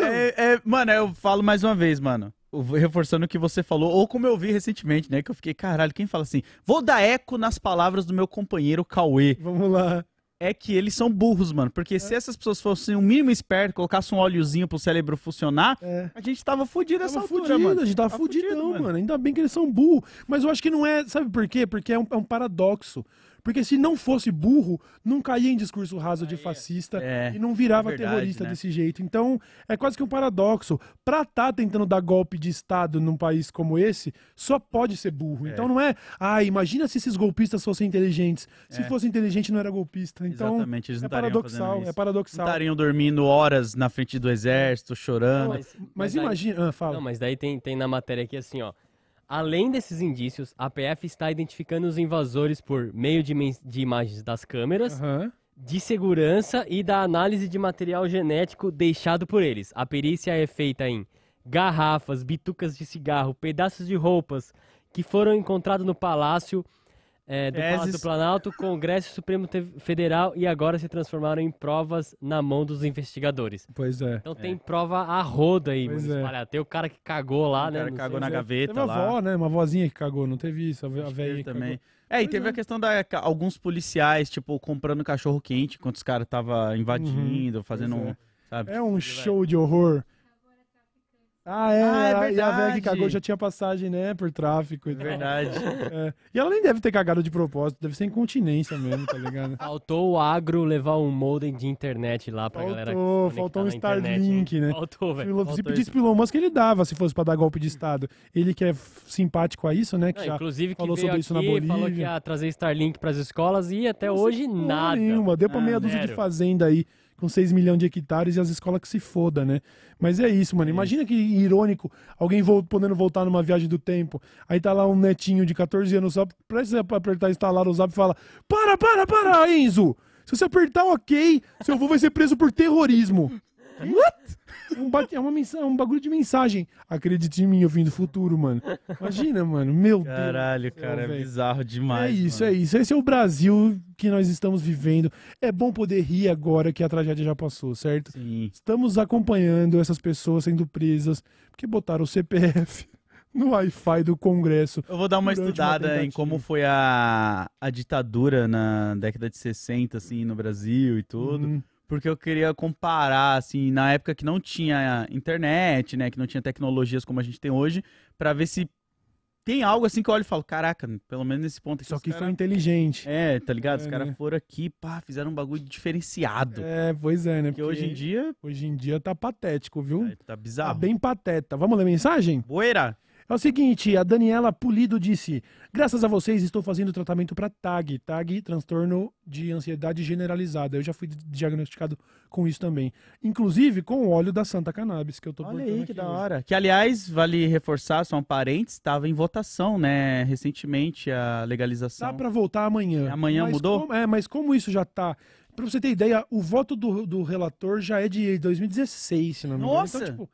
[SPEAKER 3] É, é- mano, eu falo mais uma vez, mano. Reforçando o que você falou, ou como eu vi recentemente, né? Que eu fiquei, caralho, quem fala assim? Vou dar eco nas palavras do meu companheiro Cauê.
[SPEAKER 1] Vamos lá.
[SPEAKER 3] É que eles são burros, mano. Porque se essas pessoas fossem o mínimo esperto, colocassem um óleozinho pro cérebro funcionar,
[SPEAKER 1] É.
[SPEAKER 3] a gente tava fudido nessa
[SPEAKER 1] Tava
[SPEAKER 3] altura,
[SPEAKER 1] fudido,
[SPEAKER 3] mano.
[SPEAKER 1] a gente tava
[SPEAKER 3] Tava
[SPEAKER 1] fudidão,
[SPEAKER 3] fudido,
[SPEAKER 1] mano.
[SPEAKER 3] mano.
[SPEAKER 1] Ainda bem que eles são burros. Mas eu acho que não é. Sabe por quê? Porque é um, é um paradoxo. Porque se não fosse burro, não caía em discurso raso de fascista
[SPEAKER 3] É,
[SPEAKER 1] e não virava
[SPEAKER 3] é verdade,
[SPEAKER 1] terrorista
[SPEAKER 3] né?
[SPEAKER 1] desse jeito. Então, é quase que um paradoxo. Pra tá tentando dar golpe de Estado num país como esse, só pode ser burro. Então não é, ah, imagina se esses golpistas fossem inteligentes. Se
[SPEAKER 3] É.
[SPEAKER 1] fosse inteligente, não era golpista. Então,
[SPEAKER 3] Exatamente, eles não
[SPEAKER 1] é
[SPEAKER 3] estariam
[SPEAKER 1] paradoxal, é.
[SPEAKER 3] Não
[SPEAKER 1] paradoxal.
[SPEAKER 3] estariam dormindo horas na frente do exército, chorando.
[SPEAKER 2] Mas,
[SPEAKER 1] Mas
[SPEAKER 2] aí-
[SPEAKER 1] imagina, ah, fala.
[SPEAKER 2] Não, mas daí tem, tem na matéria aqui assim, ó. Além desses indícios, a PF está identificando os invasores por meio de, de imagens das câmeras,
[SPEAKER 1] Aham.
[SPEAKER 2] de segurança e da análise de material genético deixado por eles. A perícia é feita em garrafas, bitucas de cigarro, pedaços de roupas que foram encontrados no Palácio é, do Palácio do Planalto, Congresso Supremo Federal e agora se transformaram em provas na mão dos investigadores.
[SPEAKER 1] Pois é.
[SPEAKER 2] Então tem prova a roda aí,
[SPEAKER 1] Pois
[SPEAKER 2] mano,
[SPEAKER 1] é.
[SPEAKER 2] espalhada. Tem o cara que cagou lá,
[SPEAKER 3] O
[SPEAKER 2] né?
[SPEAKER 3] cara
[SPEAKER 2] não
[SPEAKER 3] cagou
[SPEAKER 2] sei.
[SPEAKER 3] na gaveta
[SPEAKER 1] Teve
[SPEAKER 3] lá.
[SPEAKER 1] avó, né? Uma vozinha que cagou, não teve isso? A, ve- a velha
[SPEAKER 3] Teve também.
[SPEAKER 1] cagou.
[SPEAKER 3] É, e
[SPEAKER 1] Pois
[SPEAKER 3] teve
[SPEAKER 1] é.
[SPEAKER 3] a questão da alguns policiais, tipo, comprando cachorro quente enquanto os caras estavam invadindo, fazendo
[SPEAKER 1] Pois é.
[SPEAKER 3] um. Sabe?
[SPEAKER 1] É um show de horror. Ah, é.
[SPEAKER 3] Ah, é
[SPEAKER 1] E a velha que cagou já tinha passagem, né? Por tráfico e.
[SPEAKER 3] Verdade.
[SPEAKER 1] É. E ela nem deve ter cagado de propósito, deve ser incontinência mesmo, tá ligado? <laughs>
[SPEAKER 2] Faltou o agro levar um modem de internet lá pra galera.
[SPEAKER 1] Faltou, faltou um Starlink,
[SPEAKER 2] hein?
[SPEAKER 1] né?
[SPEAKER 2] Faltou, velho.
[SPEAKER 1] Se
[SPEAKER 3] faltou
[SPEAKER 1] pedisse pro Elon Musk, ele dava, se fosse pra dar golpe de Estado. Ele que é simpático a isso, né? Que
[SPEAKER 2] Não,
[SPEAKER 1] já
[SPEAKER 2] inclusive que
[SPEAKER 1] falou
[SPEAKER 2] veio
[SPEAKER 1] sobre isso na
[SPEAKER 2] aqui, falou que
[SPEAKER 1] Bolívia.
[SPEAKER 2] ia trazer Starlink pras escolas e até
[SPEAKER 1] Não
[SPEAKER 2] hoje nada.
[SPEAKER 1] Nenhuma. Deu pra
[SPEAKER 3] Ah,
[SPEAKER 1] meia dúzia de
[SPEAKER 2] zero.
[SPEAKER 1] fazenda aí, com 6 milhões de hectares e as escolas que se foda, né? Mas é isso, mano. Imagina que irônico, alguém vol- podendo voltar numa viagem do tempo. Aí tá lá um netinho de 14 anos só, precisa apertar instalar o zap e fala: Para, para, para, Enzo! Se você apertar ok, seu avô vai ser preso por terrorismo. What? É um, é uma mensa- é um bagulho de mensagem. Acredite em mim, eu vim do futuro, mano. Imagina, mano. Meu Deus.
[SPEAKER 3] Caralho,
[SPEAKER 1] do céu,
[SPEAKER 3] cara, é bizarro demais.
[SPEAKER 1] É isso,
[SPEAKER 3] mano.
[SPEAKER 1] é isso. Esse é o Brasil que nós estamos vivendo. É bom poder rir agora que a tragédia já passou, certo?
[SPEAKER 3] Sim.
[SPEAKER 1] Estamos acompanhando essas pessoas sendo presas porque botaram o CPF <laughs> no Wi-Fi do Congresso.
[SPEAKER 3] Eu vou dar uma
[SPEAKER 1] Durante uma
[SPEAKER 3] estudada em como foi a, a ditadura na década de 60, assim, no Brasil e tudo.
[SPEAKER 1] Uhum.
[SPEAKER 3] Porque eu queria comparar, assim, na época que não tinha internet, né? Que não tinha tecnologias como a gente tem hoje, pra ver se tem algo assim que eu olho e falo, caraca, pelo menos nesse ponto aqui.
[SPEAKER 1] Só
[SPEAKER 3] os
[SPEAKER 1] que
[SPEAKER 3] cara-
[SPEAKER 1] foi inteligente.
[SPEAKER 3] É, tá ligado? Os
[SPEAKER 1] É,
[SPEAKER 3] caras
[SPEAKER 1] né?
[SPEAKER 3] foram aqui, pá, fizeram um bagulho diferenciado.
[SPEAKER 1] É, pois é, né?
[SPEAKER 3] Porque hoje em dia,
[SPEAKER 1] hoje em dia tá patético, viu?
[SPEAKER 3] é, tá
[SPEAKER 1] Tá
[SPEAKER 3] bizarro.
[SPEAKER 1] bem pateta. Vamos ler mensagem?
[SPEAKER 3] Boeira!
[SPEAKER 1] É o seguinte, a Daniela Pulido disse: Graças a vocês estou fazendo tratamento para TAG, TAG, transtorno de ansiedade generalizada. Eu já fui diagnosticado com isso também. Inclusive com o óleo da Santa Cannabis, que eu tô
[SPEAKER 3] Olha aí que da
[SPEAKER 1] hoje.
[SPEAKER 3] hora. Que, aliás, vale reforçar, são parentes, estava em votação, né? Recentemente a legalização.
[SPEAKER 1] Dá pra voltar amanhã.
[SPEAKER 3] Amanhã
[SPEAKER 1] Mas
[SPEAKER 3] mudou?
[SPEAKER 1] como- é, mas como isso já tá. Pra você ter ideia, o voto do, do relator já é de 2016, se não me engano.
[SPEAKER 3] Nossa!
[SPEAKER 1] Então, tipo,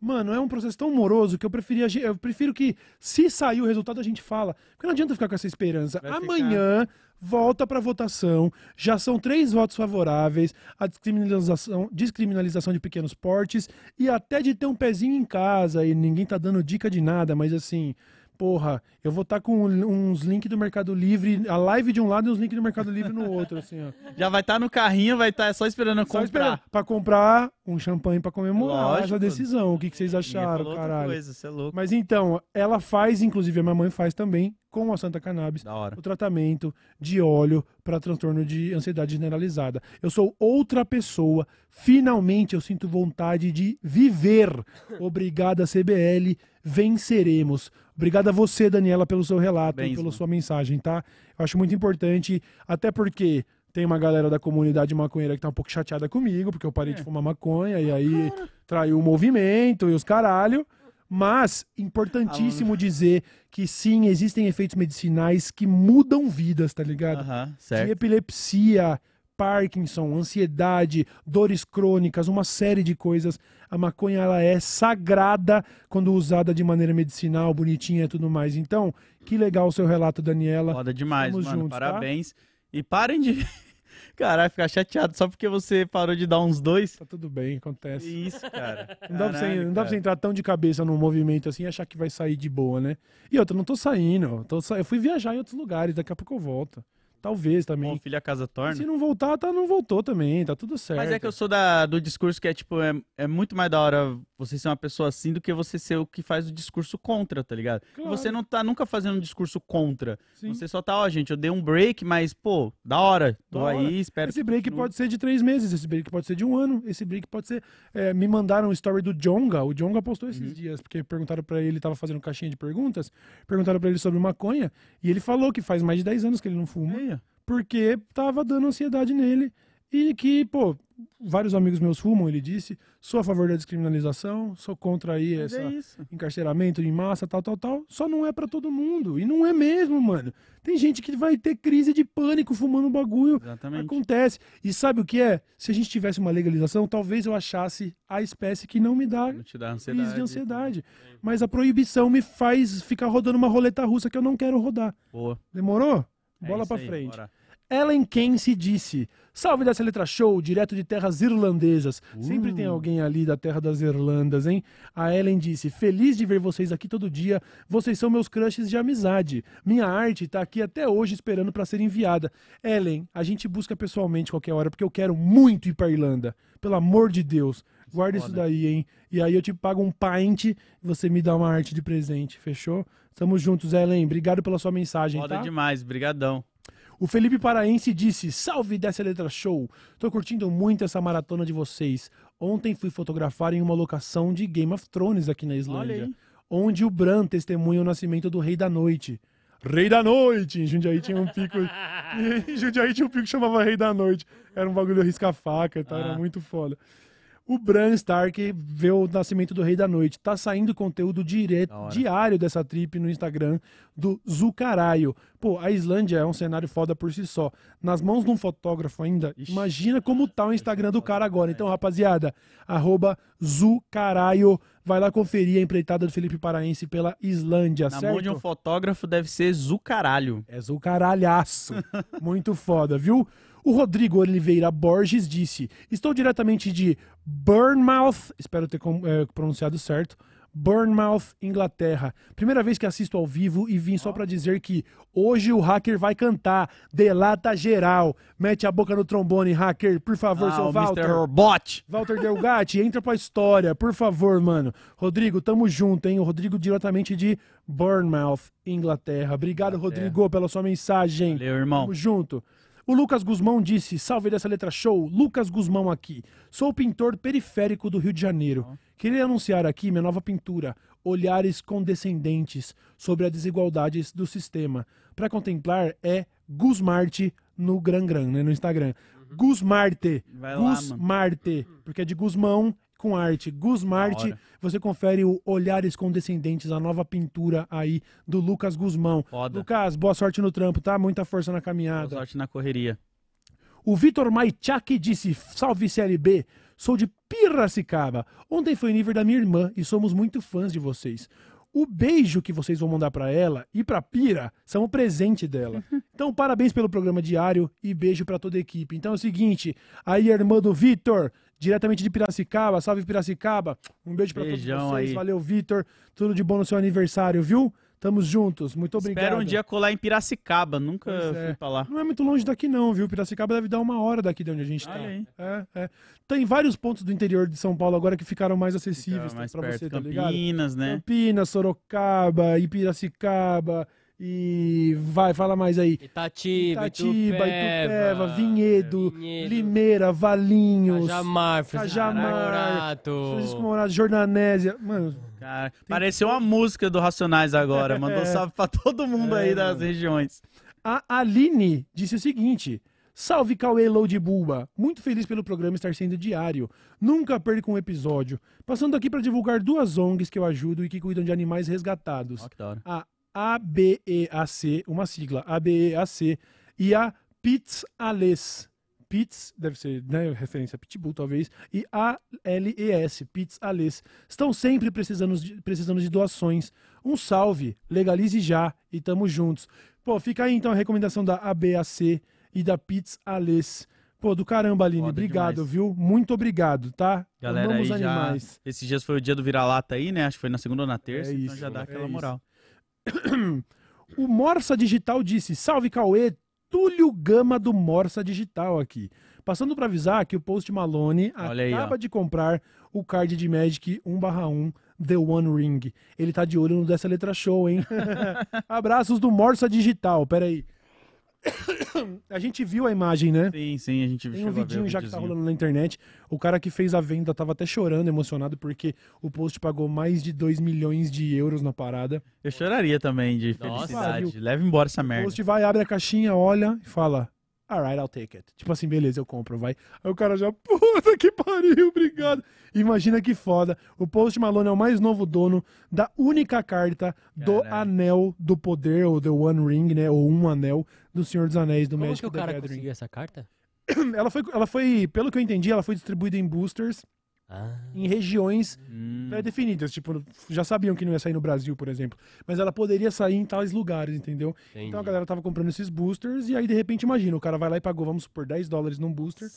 [SPEAKER 1] mano, é um processo tão moroso que eu preferia. Eu prefiro que, se sair o resultado, a gente fala. Porque não adianta ficar com essa esperança.
[SPEAKER 3] Vai
[SPEAKER 1] Amanhã volta pra votação. Já são três votos favoráveis. A descriminalização, descriminalização de pequenos portes e até de ter um pezinho em casa. E ninguém tá dando dica de nada, mas assim. Porra, eu vou estar com uns links do Mercado Livre, a live de um lado e os links do Mercado Livre no outro, assim, ó. <laughs>
[SPEAKER 3] Já vai estar no carrinho, vai estar só esperando
[SPEAKER 1] Só
[SPEAKER 3] comprar.
[SPEAKER 1] esperar pra comprar um champanhe pra comemorar
[SPEAKER 3] Lógico.
[SPEAKER 1] essa decisão. O que, que vocês acharam, caralho?
[SPEAKER 3] Coisa, você é louco.
[SPEAKER 1] Mas então, ela faz, inclusive a minha mãe faz também, com a Santa Cannabis, o tratamento de óleo para transtorno de ansiedade generalizada. Eu sou outra pessoa. Finalmente eu sinto vontade de viver. <laughs> Obrigada, CBL. Venceremos. Obrigado a você, Daniela, pelo seu relato e
[SPEAKER 3] Parabéns,
[SPEAKER 1] pela sua mensagem, tá? Eu acho muito importante, até porque tem uma galera da comunidade maconheira que tá um pouco chateada comigo, porque eu parei
[SPEAKER 3] É.
[SPEAKER 1] de fumar maconha e aí traiu o movimento e os caralho. Mas importantíssimo dizer que sim, existem efeitos medicinais que mudam vidas, tá ligado? De
[SPEAKER 3] certo.
[SPEAKER 1] epilepsia, Parkinson, ansiedade, dores crônicas, uma série de coisas. A maconha ela é sagrada quando usada de maneira medicinal, bonitinha e tudo mais. Então, que legal o seu relato, Daniela.
[SPEAKER 3] Foda demais,
[SPEAKER 1] Tamo
[SPEAKER 3] mano.
[SPEAKER 1] junto, tá?
[SPEAKER 3] Parabéns. E parem de. <laughs> Caralho, ficar chateado só porque você parou de dar uns dois.
[SPEAKER 1] Tá tudo bem, acontece.
[SPEAKER 3] isso, cara.
[SPEAKER 1] Não dá, pra você,
[SPEAKER 3] Caralho,
[SPEAKER 1] não dá pra você entrar tão de cabeça num movimento assim e achar que vai sair de boa, né? E outra, não tô saindo. Tô sa- eu fui viajar em outros lugares, daqui a pouco eu volto. Talvez
[SPEAKER 3] Bom,
[SPEAKER 1] também.
[SPEAKER 3] filho a casa torna.
[SPEAKER 1] Se não voltar, tá, não voltou também, tá tudo certo.
[SPEAKER 3] Mas é que eu sou da, do discurso que é tipo, é, é muito mais da hora você ser uma pessoa assim do que você ser o que faz o discurso contra, tá ligado?
[SPEAKER 1] Claro.
[SPEAKER 3] Você não tá nunca fazendo um discurso contra.
[SPEAKER 1] Sim.
[SPEAKER 3] Você só tá, ó, gente, eu dei um break, mas, pô, da hora. Tô
[SPEAKER 1] Da hora.
[SPEAKER 3] aí, espero
[SPEAKER 1] Esse break
[SPEAKER 3] continue.
[SPEAKER 1] pode ser de três meses, esse break pode ser de um ano, esse break pode ser. é, me mandaram um story do Jonga, o Jonga postou esses
[SPEAKER 3] Uhum.
[SPEAKER 1] dias, porque perguntaram pra ele, ele tava fazendo caixinha de perguntas, perguntaram pra ele sobre maconha, e ele falou que faz mais de 10 anos que ele não fuma,
[SPEAKER 3] ó.
[SPEAKER 1] Porque tava dando ansiedade nele, e que, pô, vários amigos meus fumam, ele disse, sou a favor da descriminalização, sou contra aí
[SPEAKER 3] Mas
[SPEAKER 1] essa
[SPEAKER 3] é
[SPEAKER 1] encarceramento em massa, tal, tal, tal. Só não é pra todo mundo. E não é mesmo, mano. Tem gente que vai ter crise de pânico fumando um bagulho.
[SPEAKER 3] Exatamente.
[SPEAKER 1] Acontece. E sabe o que é? Se a gente tivesse uma legalização, talvez eu achasse a espécie que não me dá
[SPEAKER 3] Não dá
[SPEAKER 1] crise de ansiedade. Mas a proibição me faz ficar rodando uma roleta russa que eu não quero rodar.
[SPEAKER 3] Boa.
[SPEAKER 1] Demorou?
[SPEAKER 3] É
[SPEAKER 1] Bola
[SPEAKER 3] aí,
[SPEAKER 1] frente.
[SPEAKER 3] bora.
[SPEAKER 1] Ellen Kense disse: Salve dessa letra show, direto de terras irlandesas. Sempre
[SPEAKER 3] Uh.
[SPEAKER 1] tem alguém ali da terra das Irlandas, hein? A Ellen disse: Feliz de ver vocês aqui todo dia. Vocês são meus crushes de amizade. Minha arte tá aqui até hoje esperando pra ser enviada. Ellen, a gente busca pessoalmente qualquer hora, porque eu quero muito ir pra Irlanda. Pelo amor de Deus. Guarda isso
[SPEAKER 3] Foda.
[SPEAKER 1] daí, hein? E aí eu te pago um pint e você me dá uma arte de presente, fechou? Tamo juntos, Ellen. Obrigado pela sua mensagem,
[SPEAKER 3] Foda
[SPEAKER 1] tá?
[SPEAKER 3] demais, brigadão.
[SPEAKER 1] O Felipe Paraense disse: Salve dessa letra show! Tô curtindo muito essa maratona de vocês. Ontem fui fotografar em uma locação de Game of Thrones aqui na Islândia, onde o Bran testemunha o nascimento do Rei da Noite. Rei da Noite! Em Jundiaí tinha um pico. <laughs> em Jundiaí tinha um pico que chamava Rei da Noite. Era um bagulho risca-faca e tal, era
[SPEAKER 3] Ah.
[SPEAKER 1] muito foda. O Bran Stark vê o nascimento do Rei da Noite. Tá saindo conteúdo direto, diário dessa trip no Instagram do Zucaraio. Pô, a Islândia é um cenário foda por si só. Nas mãos de um fotógrafo ainda,
[SPEAKER 3] Ixi.
[SPEAKER 1] imagina como tá o Instagram do cara agora. Então, rapaziada, arroba Zucaraio. Vai lá conferir a empreitada do Felipe Paraense pela Islândia,
[SPEAKER 3] Na
[SPEAKER 1] certo?
[SPEAKER 3] mão de um fotógrafo deve ser Zucaralho.
[SPEAKER 1] És o caralhaço. <laughs> Muito foda, viu? O Rodrigo Oliveira Borges disse: Estou diretamente de Bournemouth, espero ter eh, pronunciado certo. Bournemouth, Inglaterra. Primeira vez que assisto ao vivo e vim só pra dizer que hoje o hacker vai cantar. Delata geral. Mete a boca no trombone, hacker, por favor,
[SPEAKER 3] ah,
[SPEAKER 1] seu Walter.
[SPEAKER 3] Mr. Robot.
[SPEAKER 1] Walter Delgatti, <laughs> entra pra história, por favor, mano. Rodrigo, tamo junto, hein? O Rodrigo diretamente de Bournemouth, Inglaterra. Obrigado,
[SPEAKER 3] Inglaterra.
[SPEAKER 1] Rodrigo, pela sua mensagem.
[SPEAKER 3] Valeu, irmão.
[SPEAKER 1] Tamo junto. O Lucas Guzmão disse: Salve dessa letra show. Lucas Guzmão aqui. Sou pintor periférico do Rio de Janeiro. Queria anunciar aqui minha nova pintura, Olhares Condescendentes, sobre as desigualdades do sistema. Para contemplar é Gusmarte no Gran Gran, né, no Instagram. Gusmarte.
[SPEAKER 3] Vai lá, mano.
[SPEAKER 1] Gusmarte. Porque é de Guzmão com arte.
[SPEAKER 3] Hora.
[SPEAKER 1] Você confere o Olhares Condescendentes, a nova pintura aí do Lucas Guzmão.
[SPEAKER 3] Foda.
[SPEAKER 1] Lucas, boa sorte no trampo, tá? Muita força na
[SPEAKER 3] Boa
[SPEAKER 1] caminhada.
[SPEAKER 3] sorte na correria.
[SPEAKER 1] O Vitor Maichak disse: Salve CLB, sou de Piracicaba. Ontem foi nível da minha irmã e somos muito fãs de vocês. O beijo que vocês vão mandar pra ela e pra Pira são o presente dela. <laughs> Então, parabéns pelo programa diário e beijo pra toda a equipe. Então é o seguinte, aí a irmã do Vitor, diretamente de Piracicaba, salve Piracicaba. Um beijo pra todos
[SPEAKER 3] Beijão
[SPEAKER 1] vocês.
[SPEAKER 3] aí.
[SPEAKER 1] Valeu, Vitor. Tudo de bom no seu aniversário, viu? Tamo juntos. Muito obrigado.
[SPEAKER 3] Espero um dia colar em Piracicaba. Nunca
[SPEAKER 1] Pois
[SPEAKER 3] fui
[SPEAKER 1] é.
[SPEAKER 3] pra lá.
[SPEAKER 1] Não é muito longe daqui, não, viu? Piracicaba deve dar uma hora daqui de onde a gente tá.
[SPEAKER 3] Aí.
[SPEAKER 1] É, é. Tem vários pontos do interior de São Paulo agora que ficaram mais acessíveis
[SPEAKER 3] Fica mais
[SPEAKER 1] pra
[SPEAKER 3] perto.
[SPEAKER 1] você, tá ligado?
[SPEAKER 3] Campinas, né?
[SPEAKER 1] Campinas, Sorocaba, Piracicaba e vai, fala mais aí.
[SPEAKER 2] Itatiba,
[SPEAKER 1] Itatiba, Itupeva, Vinhedo,
[SPEAKER 2] Vinhedo,
[SPEAKER 1] Limeira, Valinhos,
[SPEAKER 2] Cajamar, Francisco
[SPEAKER 1] Cajamar,
[SPEAKER 2] Morato.
[SPEAKER 1] Francisco Morato, Jornanésia. Mano,
[SPEAKER 3] Ah, pareceu uma música do Racionais agora. Mandou <laughs>
[SPEAKER 1] É.
[SPEAKER 3] salve pra todo mundo
[SPEAKER 1] É,
[SPEAKER 3] aí das
[SPEAKER 1] mano.
[SPEAKER 3] regiões.
[SPEAKER 1] A Aline disse o seguinte: Salve Cauê Load Bulba. Muito feliz pelo programa estar sendo diário. Nunca perco um episódio. Passando aqui para divulgar duas ONGs que eu ajudo e que cuidam de animais resgatados. A ABEAC, uma sigla, ABEAC, e a Pits Ales. Pits, deve ser né, referência a Pitbull, talvez, e ALES, Pits Ales. Estão sempre precisando de, precisando de doações. Um salve, legalize já e tamo juntos. Pô, fica aí então a recomendação da ABAC e da Pits Ales. Pô, do caramba, Aline,
[SPEAKER 3] Foda
[SPEAKER 1] obrigado,
[SPEAKER 3] demais.
[SPEAKER 1] viu? Muito obrigado, tá?
[SPEAKER 3] Galera
[SPEAKER 1] Amamos
[SPEAKER 3] aí já...
[SPEAKER 1] animais.
[SPEAKER 3] Esses dias foi o dia do vira-lata aí, né? Acho que foi na segunda ou na terça.
[SPEAKER 1] É
[SPEAKER 3] então
[SPEAKER 1] isso,
[SPEAKER 3] já dá
[SPEAKER 1] é
[SPEAKER 3] aquela
[SPEAKER 1] isso.
[SPEAKER 3] moral. <coughs>
[SPEAKER 1] O Morsa Digital disse: Salve Cauê, Túlio Gama do Morsa Digital aqui. Passando para avisar que o Post Malone
[SPEAKER 3] Olha aí,
[SPEAKER 1] acaba
[SPEAKER 3] ó.
[SPEAKER 1] de comprar o card de Magic 1/1 The One Ring. Ele tá de olho no dessa letra show, hein? <laughs> Abraços do Morsa Digital. Pera aí. <coughs> a gente viu a imagem, né?
[SPEAKER 3] Sim, sim, a gente
[SPEAKER 1] Tem
[SPEAKER 3] chegou
[SPEAKER 1] um
[SPEAKER 3] o
[SPEAKER 1] vidinho já que tá
[SPEAKER 3] videozinho.
[SPEAKER 1] rolando na internet. O cara que fez a venda tava até chorando, emocionado, porque o post pagou mais de 2 milhões de euros na parada.
[SPEAKER 3] Eu choraria também de
[SPEAKER 2] Nossa.
[SPEAKER 3] felicidade. Leva embora essa
[SPEAKER 1] O
[SPEAKER 3] merda.
[SPEAKER 1] post vai, abre a caixinha, olha e fala: Alright, I'll take it. Tipo assim, beleza, eu compro, vai. Aí o cara já, <laughs> puta que pariu, obrigado. Imagina que foda. O Post Malone é o mais novo dono da única carta do
[SPEAKER 3] Caralho.
[SPEAKER 1] Anel do Poder, ou The One Ring, né? Ou Um Anel do Senhor dos Anéis, do
[SPEAKER 2] Como
[SPEAKER 1] Magic
[SPEAKER 2] que o cara
[SPEAKER 1] Gathering.
[SPEAKER 2] conseguiu essa carta? <clears throat>
[SPEAKER 1] Ela foi, ela foi, pelo que eu entendi, ela foi distribuída em boosters
[SPEAKER 2] Ah,
[SPEAKER 1] em regiões
[SPEAKER 3] Hum,
[SPEAKER 1] pré-definidas. Tipo, já sabiam que não ia sair no Brasil, por exemplo. Mas ela poderia sair em tais lugares, entendeu?
[SPEAKER 2] entendi.
[SPEAKER 1] Então a galera tava comprando esses boosters e aí de repente imagina, o cara vai lá e pagou, vamos supor, 10 dólares num booster.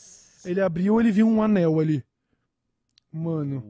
[SPEAKER 1] Ele abriu, ele viu um anel ali. Mano,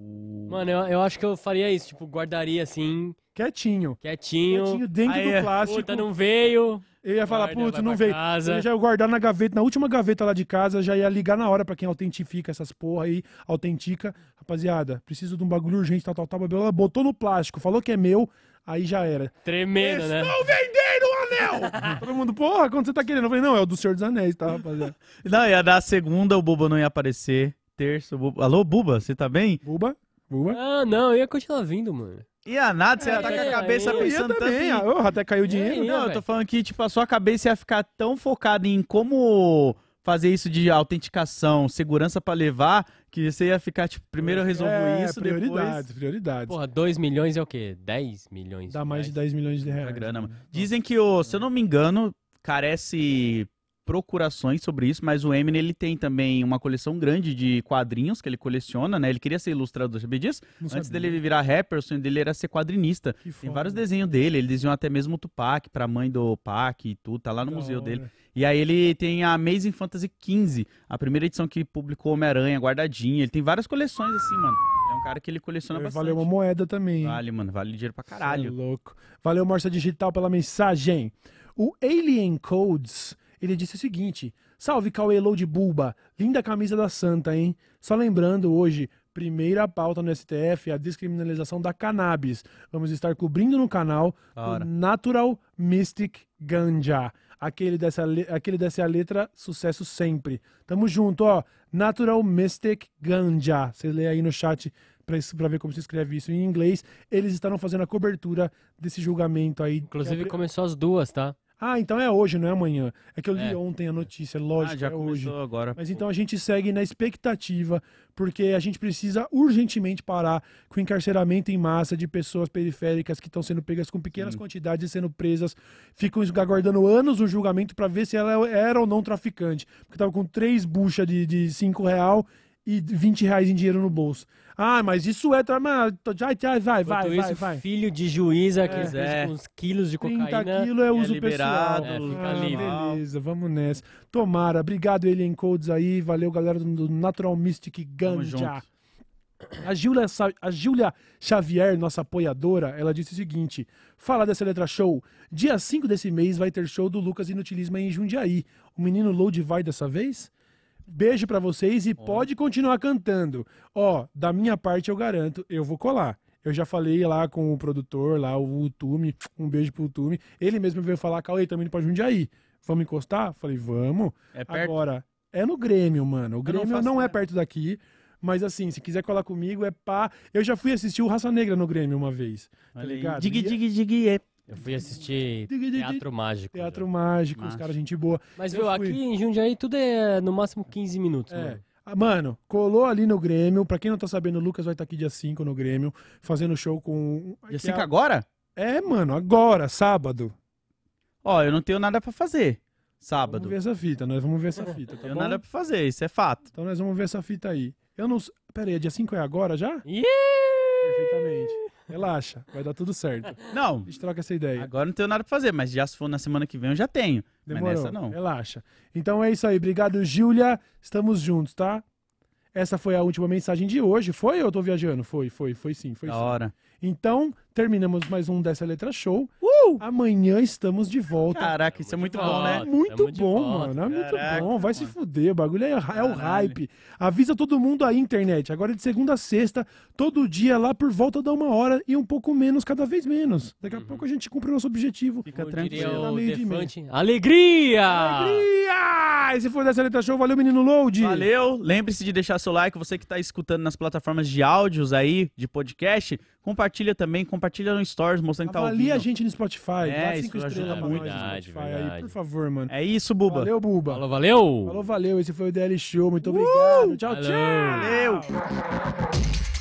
[SPEAKER 2] Mano, eu, eu acho que eu faria isso, tipo, guardaria assim,
[SPEAKER 1] quietinho.
[SPEAKER 2] quietinho.
[SPEAKER 1] Quietinho dentro
[SPEAKER 3] Aí
[SPEAKER 1] do plástico.
[SPEAKER 2] Puta, não veio.
[SPEAKER 1] Eu ia falar, putz, não veio.
[SPEAKER 2] casa.
[SPEAKER 1] Eu já ia guardar na gaveta, na última gaveta lá de casa, já ia ligar na hora pra quem autentifica essas porra aí, autentica. Rapaziada, preciso de um bagulho urgente, tal, tal, tal, blá. botou no plástico, falou que é meu, aí já era.
[SPEAKER 2] Tremendo, né?
[SPEAKER 1] Estou vendendo um anel! <laughs> Todo mundo, porra, quanto você tá querendo? Eu falei, não, é o do Senhor dos Anéis, tá, rapaziada?
[SPEAKER 3] Não, ia dar segunda, o Buba não ia aparecer. Terça, o Buba... Alô, Buba, você tá bem?
[SPEAKER 1] Buba, Buba.
[SPEAKER 2] Ah, não, eu ia continuar vindo, mano.
[SPEAKER 3] Ia nada, você ia estar com a
[SPEAKER 2] É,
[SPEAKER 3] cabeça
[SPEAKER 2] aí,
[SPEAKER 3] pensando tanto
[SPEAKER 1] também,
[SPEAKER 3] em...
[SPEAKER 1] ah, oh, até caiu o dinheiro.
[SPEAKER 2] aí,
[SPEAKER 3] Não, eu tô falando que, tipo, a sua cabeça ia ficar tão focada em como fazer isso de autenticação, segurança pra levar, que você ia ficar, tipo, primeiro eu resolvo
[SPEAKER 1] É,
[SPEAKER 3] isso,
[SPEAKER 1] prioridades,
[SPEAKER 3] depois...
[SPEAKER 1] prioridades.
[SPEAKER 2] Porra, 2 milhões é o quê? 10 milhões?
[SPEAKER 1] Dá mais de
[SPEAKER 2] reais?
[SPEAKER 1] 10 milhões de
[SPEAKER 3] É
[SPEAKER 1] reais.
[SPEAKER 3] grana, mano. Dizem que, o, se eu não me engano, carece procurações sobre isso, mas o Eminem, ele tem também uma coleção grande de quadrinhos que ele coleciona, né? Ele queria ser ilustrador, sabia disso?
[SPEAKER 1] Não
[SPEAKER 3] Antes
[SPEAKER 1] sabia.
[SPEAKER 3] dele virar rapper, o sonho dele era ser quadrinista.
[SPEAKER 1] Que
[SPEAKER 3] Tem
[SPEAKER 1] foda.
[SPEAKER 3] vários desenhos dele, ele desenhou até mesmo o Tupac pra mãe do Pac e tudo, tá lá no
[SPEAKER 1] Da
[SPEAKER 3] museu
[SPEAKER 1] hora.
[SPEAKER 3] dele. E aí ele tem a Amazing Fantasy XV, a primeira edição que publicou Homem-Aranha, guardadinha. Ele tem várias coleções assim, mano. É um cara que ele coleciona
[SPEAKER 1] Vai
[SPEAKER 3] bastante.
[SPEAKER 1] valer uma moeda também.
[SPEAKER 3] Vale, mano, vale dinheiro pra
[SPEAKER 1] Cê é
[SPEAKER 3] caralho.
[SPEAKER 1] louco. Valeu, Morsa Digital, pela mensagem. O Alien Codes, ele disse o seguinte: Salve Cauê de Bulba, linda camisa da Santa, hein? Só lembrando hoje, primeira pauta no STF a descriminalização da cannabis. Vamos estar cobrindo no canal
[SPEAKER 3] Da
[SPEAKER 1] o. Natural Mystic Ganja. Aquele dessa, le- aquele dessa é letra, sucesso sempre. Tamo junto, ó. Natural Mystic Ganja. Você lê aí no chat pra ver como se escreve isso em inglês. Eles estarão fazendo a cobertura desse julgamento aí.
[SPEAKER 2] Inclusive
[SPEAKER 1] é-
[SPEAKER 2] começou as duas, tá?
[SPEAKER 1] Ah, então é hoje, não é amanhã. É que eu li
[SPEAKER 2] É.
[SPEAKER 1] ontem a notícia, lógico,
[SPEAKER 3] Ah, já
[SPEAKER 1] é hoje.
[SPEAKER 3] agora.
[SPEAKER 1] Mas então a gente segue na expectativa, porque a gente precisa urgentemente parar com o encarceramento em massa de pessoas periféricas que estão sendo pegas com pequenas quantidades e sendo presas, ficam aguardando anos o julgamento para ver se ela era ou não traficante. Porque tava com três buchas de, de cinco real e 20 reais em dinheiro no bolso. Ah, mas isso é... Mas- Vai, vai, vai, vai,
[SPEAKER 2] isso,
[SPEAKER 1] vai.
[SPEAKER 2] filho de juíza que
[SPEAKER 1] É.
[SPEAKER 3] É.
[SPEAKER 2] com uns quilos de
[SPEAKER 1] 30
[SPEAKER 2] cocaína.
[SPEAKER 1] quilos é uso
[SPEAKER 3] liberado,
[SPEAKER 1] pessoal.
[SPEAKER 2] é, fica
[SPEAKER 1] Ah,
[SPEAKER 2] livre.
[SPEAKER 1] Beleza, vamos nessa. Tomara. Obrigado, Alien Codes aí. Valeu, galera do, Natural Mystic Ganja. A Júlia, a Júlia Xavier, nossa apoiadora, ela disse o seguinte: Fala dessa letra show. Dia 5 desse mês vai ter show do Lucas Inutilismo em Jundiaí. O menino Load vai dessa vez? Beijo pra vocês e pode continuar cantando. Ó, da minha parte eu garanto, eu vou colar. Eu já falei lá com o produtor, lá o Tume, um beijo pro Tume. Ele mesmo veio falar, Cauê, também indo pra Jundiaí. Vamos encostar? Falei, vamos.
[SPEAKER 3] É perto?
[SPEAKER 1] Agora, é no Grêmio, mano. O
[SPEAKER 3] não
[SPEAKER 1] Grêmio não,
[SPEAKER 3] faço
[SPEAKER 1] é perto daqui, Mas assim, se quiser colar comigo, é pá. Eu já fui assistir o Raça Negra no Grêmio uma vez. Tá ligado?
[SPEAKER 3] Dig, dig, dig, é.
[SPEAKER 2] Eu fui assistir. Teatro Mágico.
[SPEAKER 1] Teatro
[SPEAKER 2] já.
[SPEAKER 1] Mágico, os
[SPEAKER 3] Mágico.
[SPEAKER 1] caras, gente boa.
[SPEAKER 2] Mas,
[SPEAKER 1] Eu
[SPEAKER 2] viu,
[SPEAKER 1] fui.
[SPEAKER 2] aqui em Jundiaí tudo é no máximo 15 minutos,
[SPEAKER 1] É.
[SPEAKER 2] mano.
[SPEAKER 1] Ah, Mano, colou ali no Grêmio. Pra quem não tá sabendo, o Lucas vai estar aqui dia 5 no Grêmio, fazendo show com. Que
[SPEAKER 3] sei
[SPEAKER 1] é
[SPEAKER 3] que
[SPEAKER 1] a-
[SPEAKER 3] agora?
[SPEAKER 1] É, mano, agora, sábado.
[SPEAKER 3] Ó, eu não tenho nada pra fazer.
[SPEAKER 1] Vamos
[SPEAKER 3] Sábado.
[SPEAKER 1] ver essa fita, nós vamos ver essa fita,
[SPEAKER 3] Não <laughs>
[SPEAKER 1] tá
[SPEAKER 3] tenho
[SPEAKER 1] bom?
[SPEAKER 3] nada pra fazer, isso é fato.
[SPEAKER 1] Então nós vamos ver essa fita aí. Eu não. Pera aí, dia 5 é agora já?
[SPEAKER 2] Ih!
[SPEAKER 1] Relaxa, vai dar tudo certo.
[SPEAKER 3] Não,
[SPEAKER 1] A gente troca essa ideia.
[SPEAKER 3] agora não tenho nada pra fazer, mas já se for na semana que vem eu já tenho.
[SPEAKER 1] Demorou.
[SPEAKER 3] Mas nessa não.
[SPEAKER 1] Relaxa. Então é isso aí. Obrigado, Júlia. Estamos juntos, tá? Essa foi a última mensagem de hoje. Foi ou eu tô viajando? Foi, foi, foi sim, foi
[SPEAKER 3] Da
[SPEAKER 1] sim.
[SPEAKER 3] hora.
[SPEAKER 1] Então, terminamos mais um dessa letra show.
[SPEAKER 3] Uh!
[SPEAKER 1] Amanhã estamos de volta.
[SPEAKER 3] Caraca, isso é muito bom, né?
[SPEAKER 1] Muito
[SPEAKER 2] Tamo de
[SPEAKER 1] bom,
[SPEAKER 2] volta.
[SPEAKER 1] mano. É muito
[SPEAKER 3] Caraca,
[SPEAKER 1] bom. Vai se fuder. O bagulho é, é o
[SPEAKER 3] Caralho.
[SPEAKER 1] hype. Avisa todo mundo aí, internet. Agora é de segunda a sexta, todo dia lá por volta da uma hora e um pouco menos, cada vez menos. Daqui a pouco a gente cumpre o nosso objetivo.
[SPEAKER 3] Fica
[SPEAKER 2] diria
[SPEAKER 3] tranquilo.
[SPEAKER 1] Tá
[SPEAKER 2] o
[SPEAKER 1] meio de
[SPEAKER 2] Defante. Alegria!
[SPEAKER 1] Alegria! Esse foi dessa letra show. Valeu, menino Load.
[SPEAKER 3] Valeu, lembre-se de deixar seu like, você que está escutando nas plataformas de áudios aí, de podcast, compartilha também, compartilha no Stories, mostrando que tá
[SPEAKER 1] Avalia
[SPEAKER 3] ouvindo.
[SPEAKER 1] a gente no Spotify.
[SPEAKER 3] É,
[SPEAKER 1] Dá cinco estrelas pra nós no
[SPEAKER 2] Verdade,
[SPEAKER 1] Spotify aí,
[SPEAKER 2] verdade.
[SPEAKER 1] por favor, mano.
[SPEAKER 3] É isso, Buba.
[SPEAKER 1] Valeu, Buba.
[SPEAKER 2] Falou, valeu!
[SPEAKER 1] Falou, valeu. Esse foi o DL Show. Muito obrigado. Tchau,
[SPEAKER 2] Valeu.
[SPEAKER 1] tchau.
[SPEAKER 3] Valeu.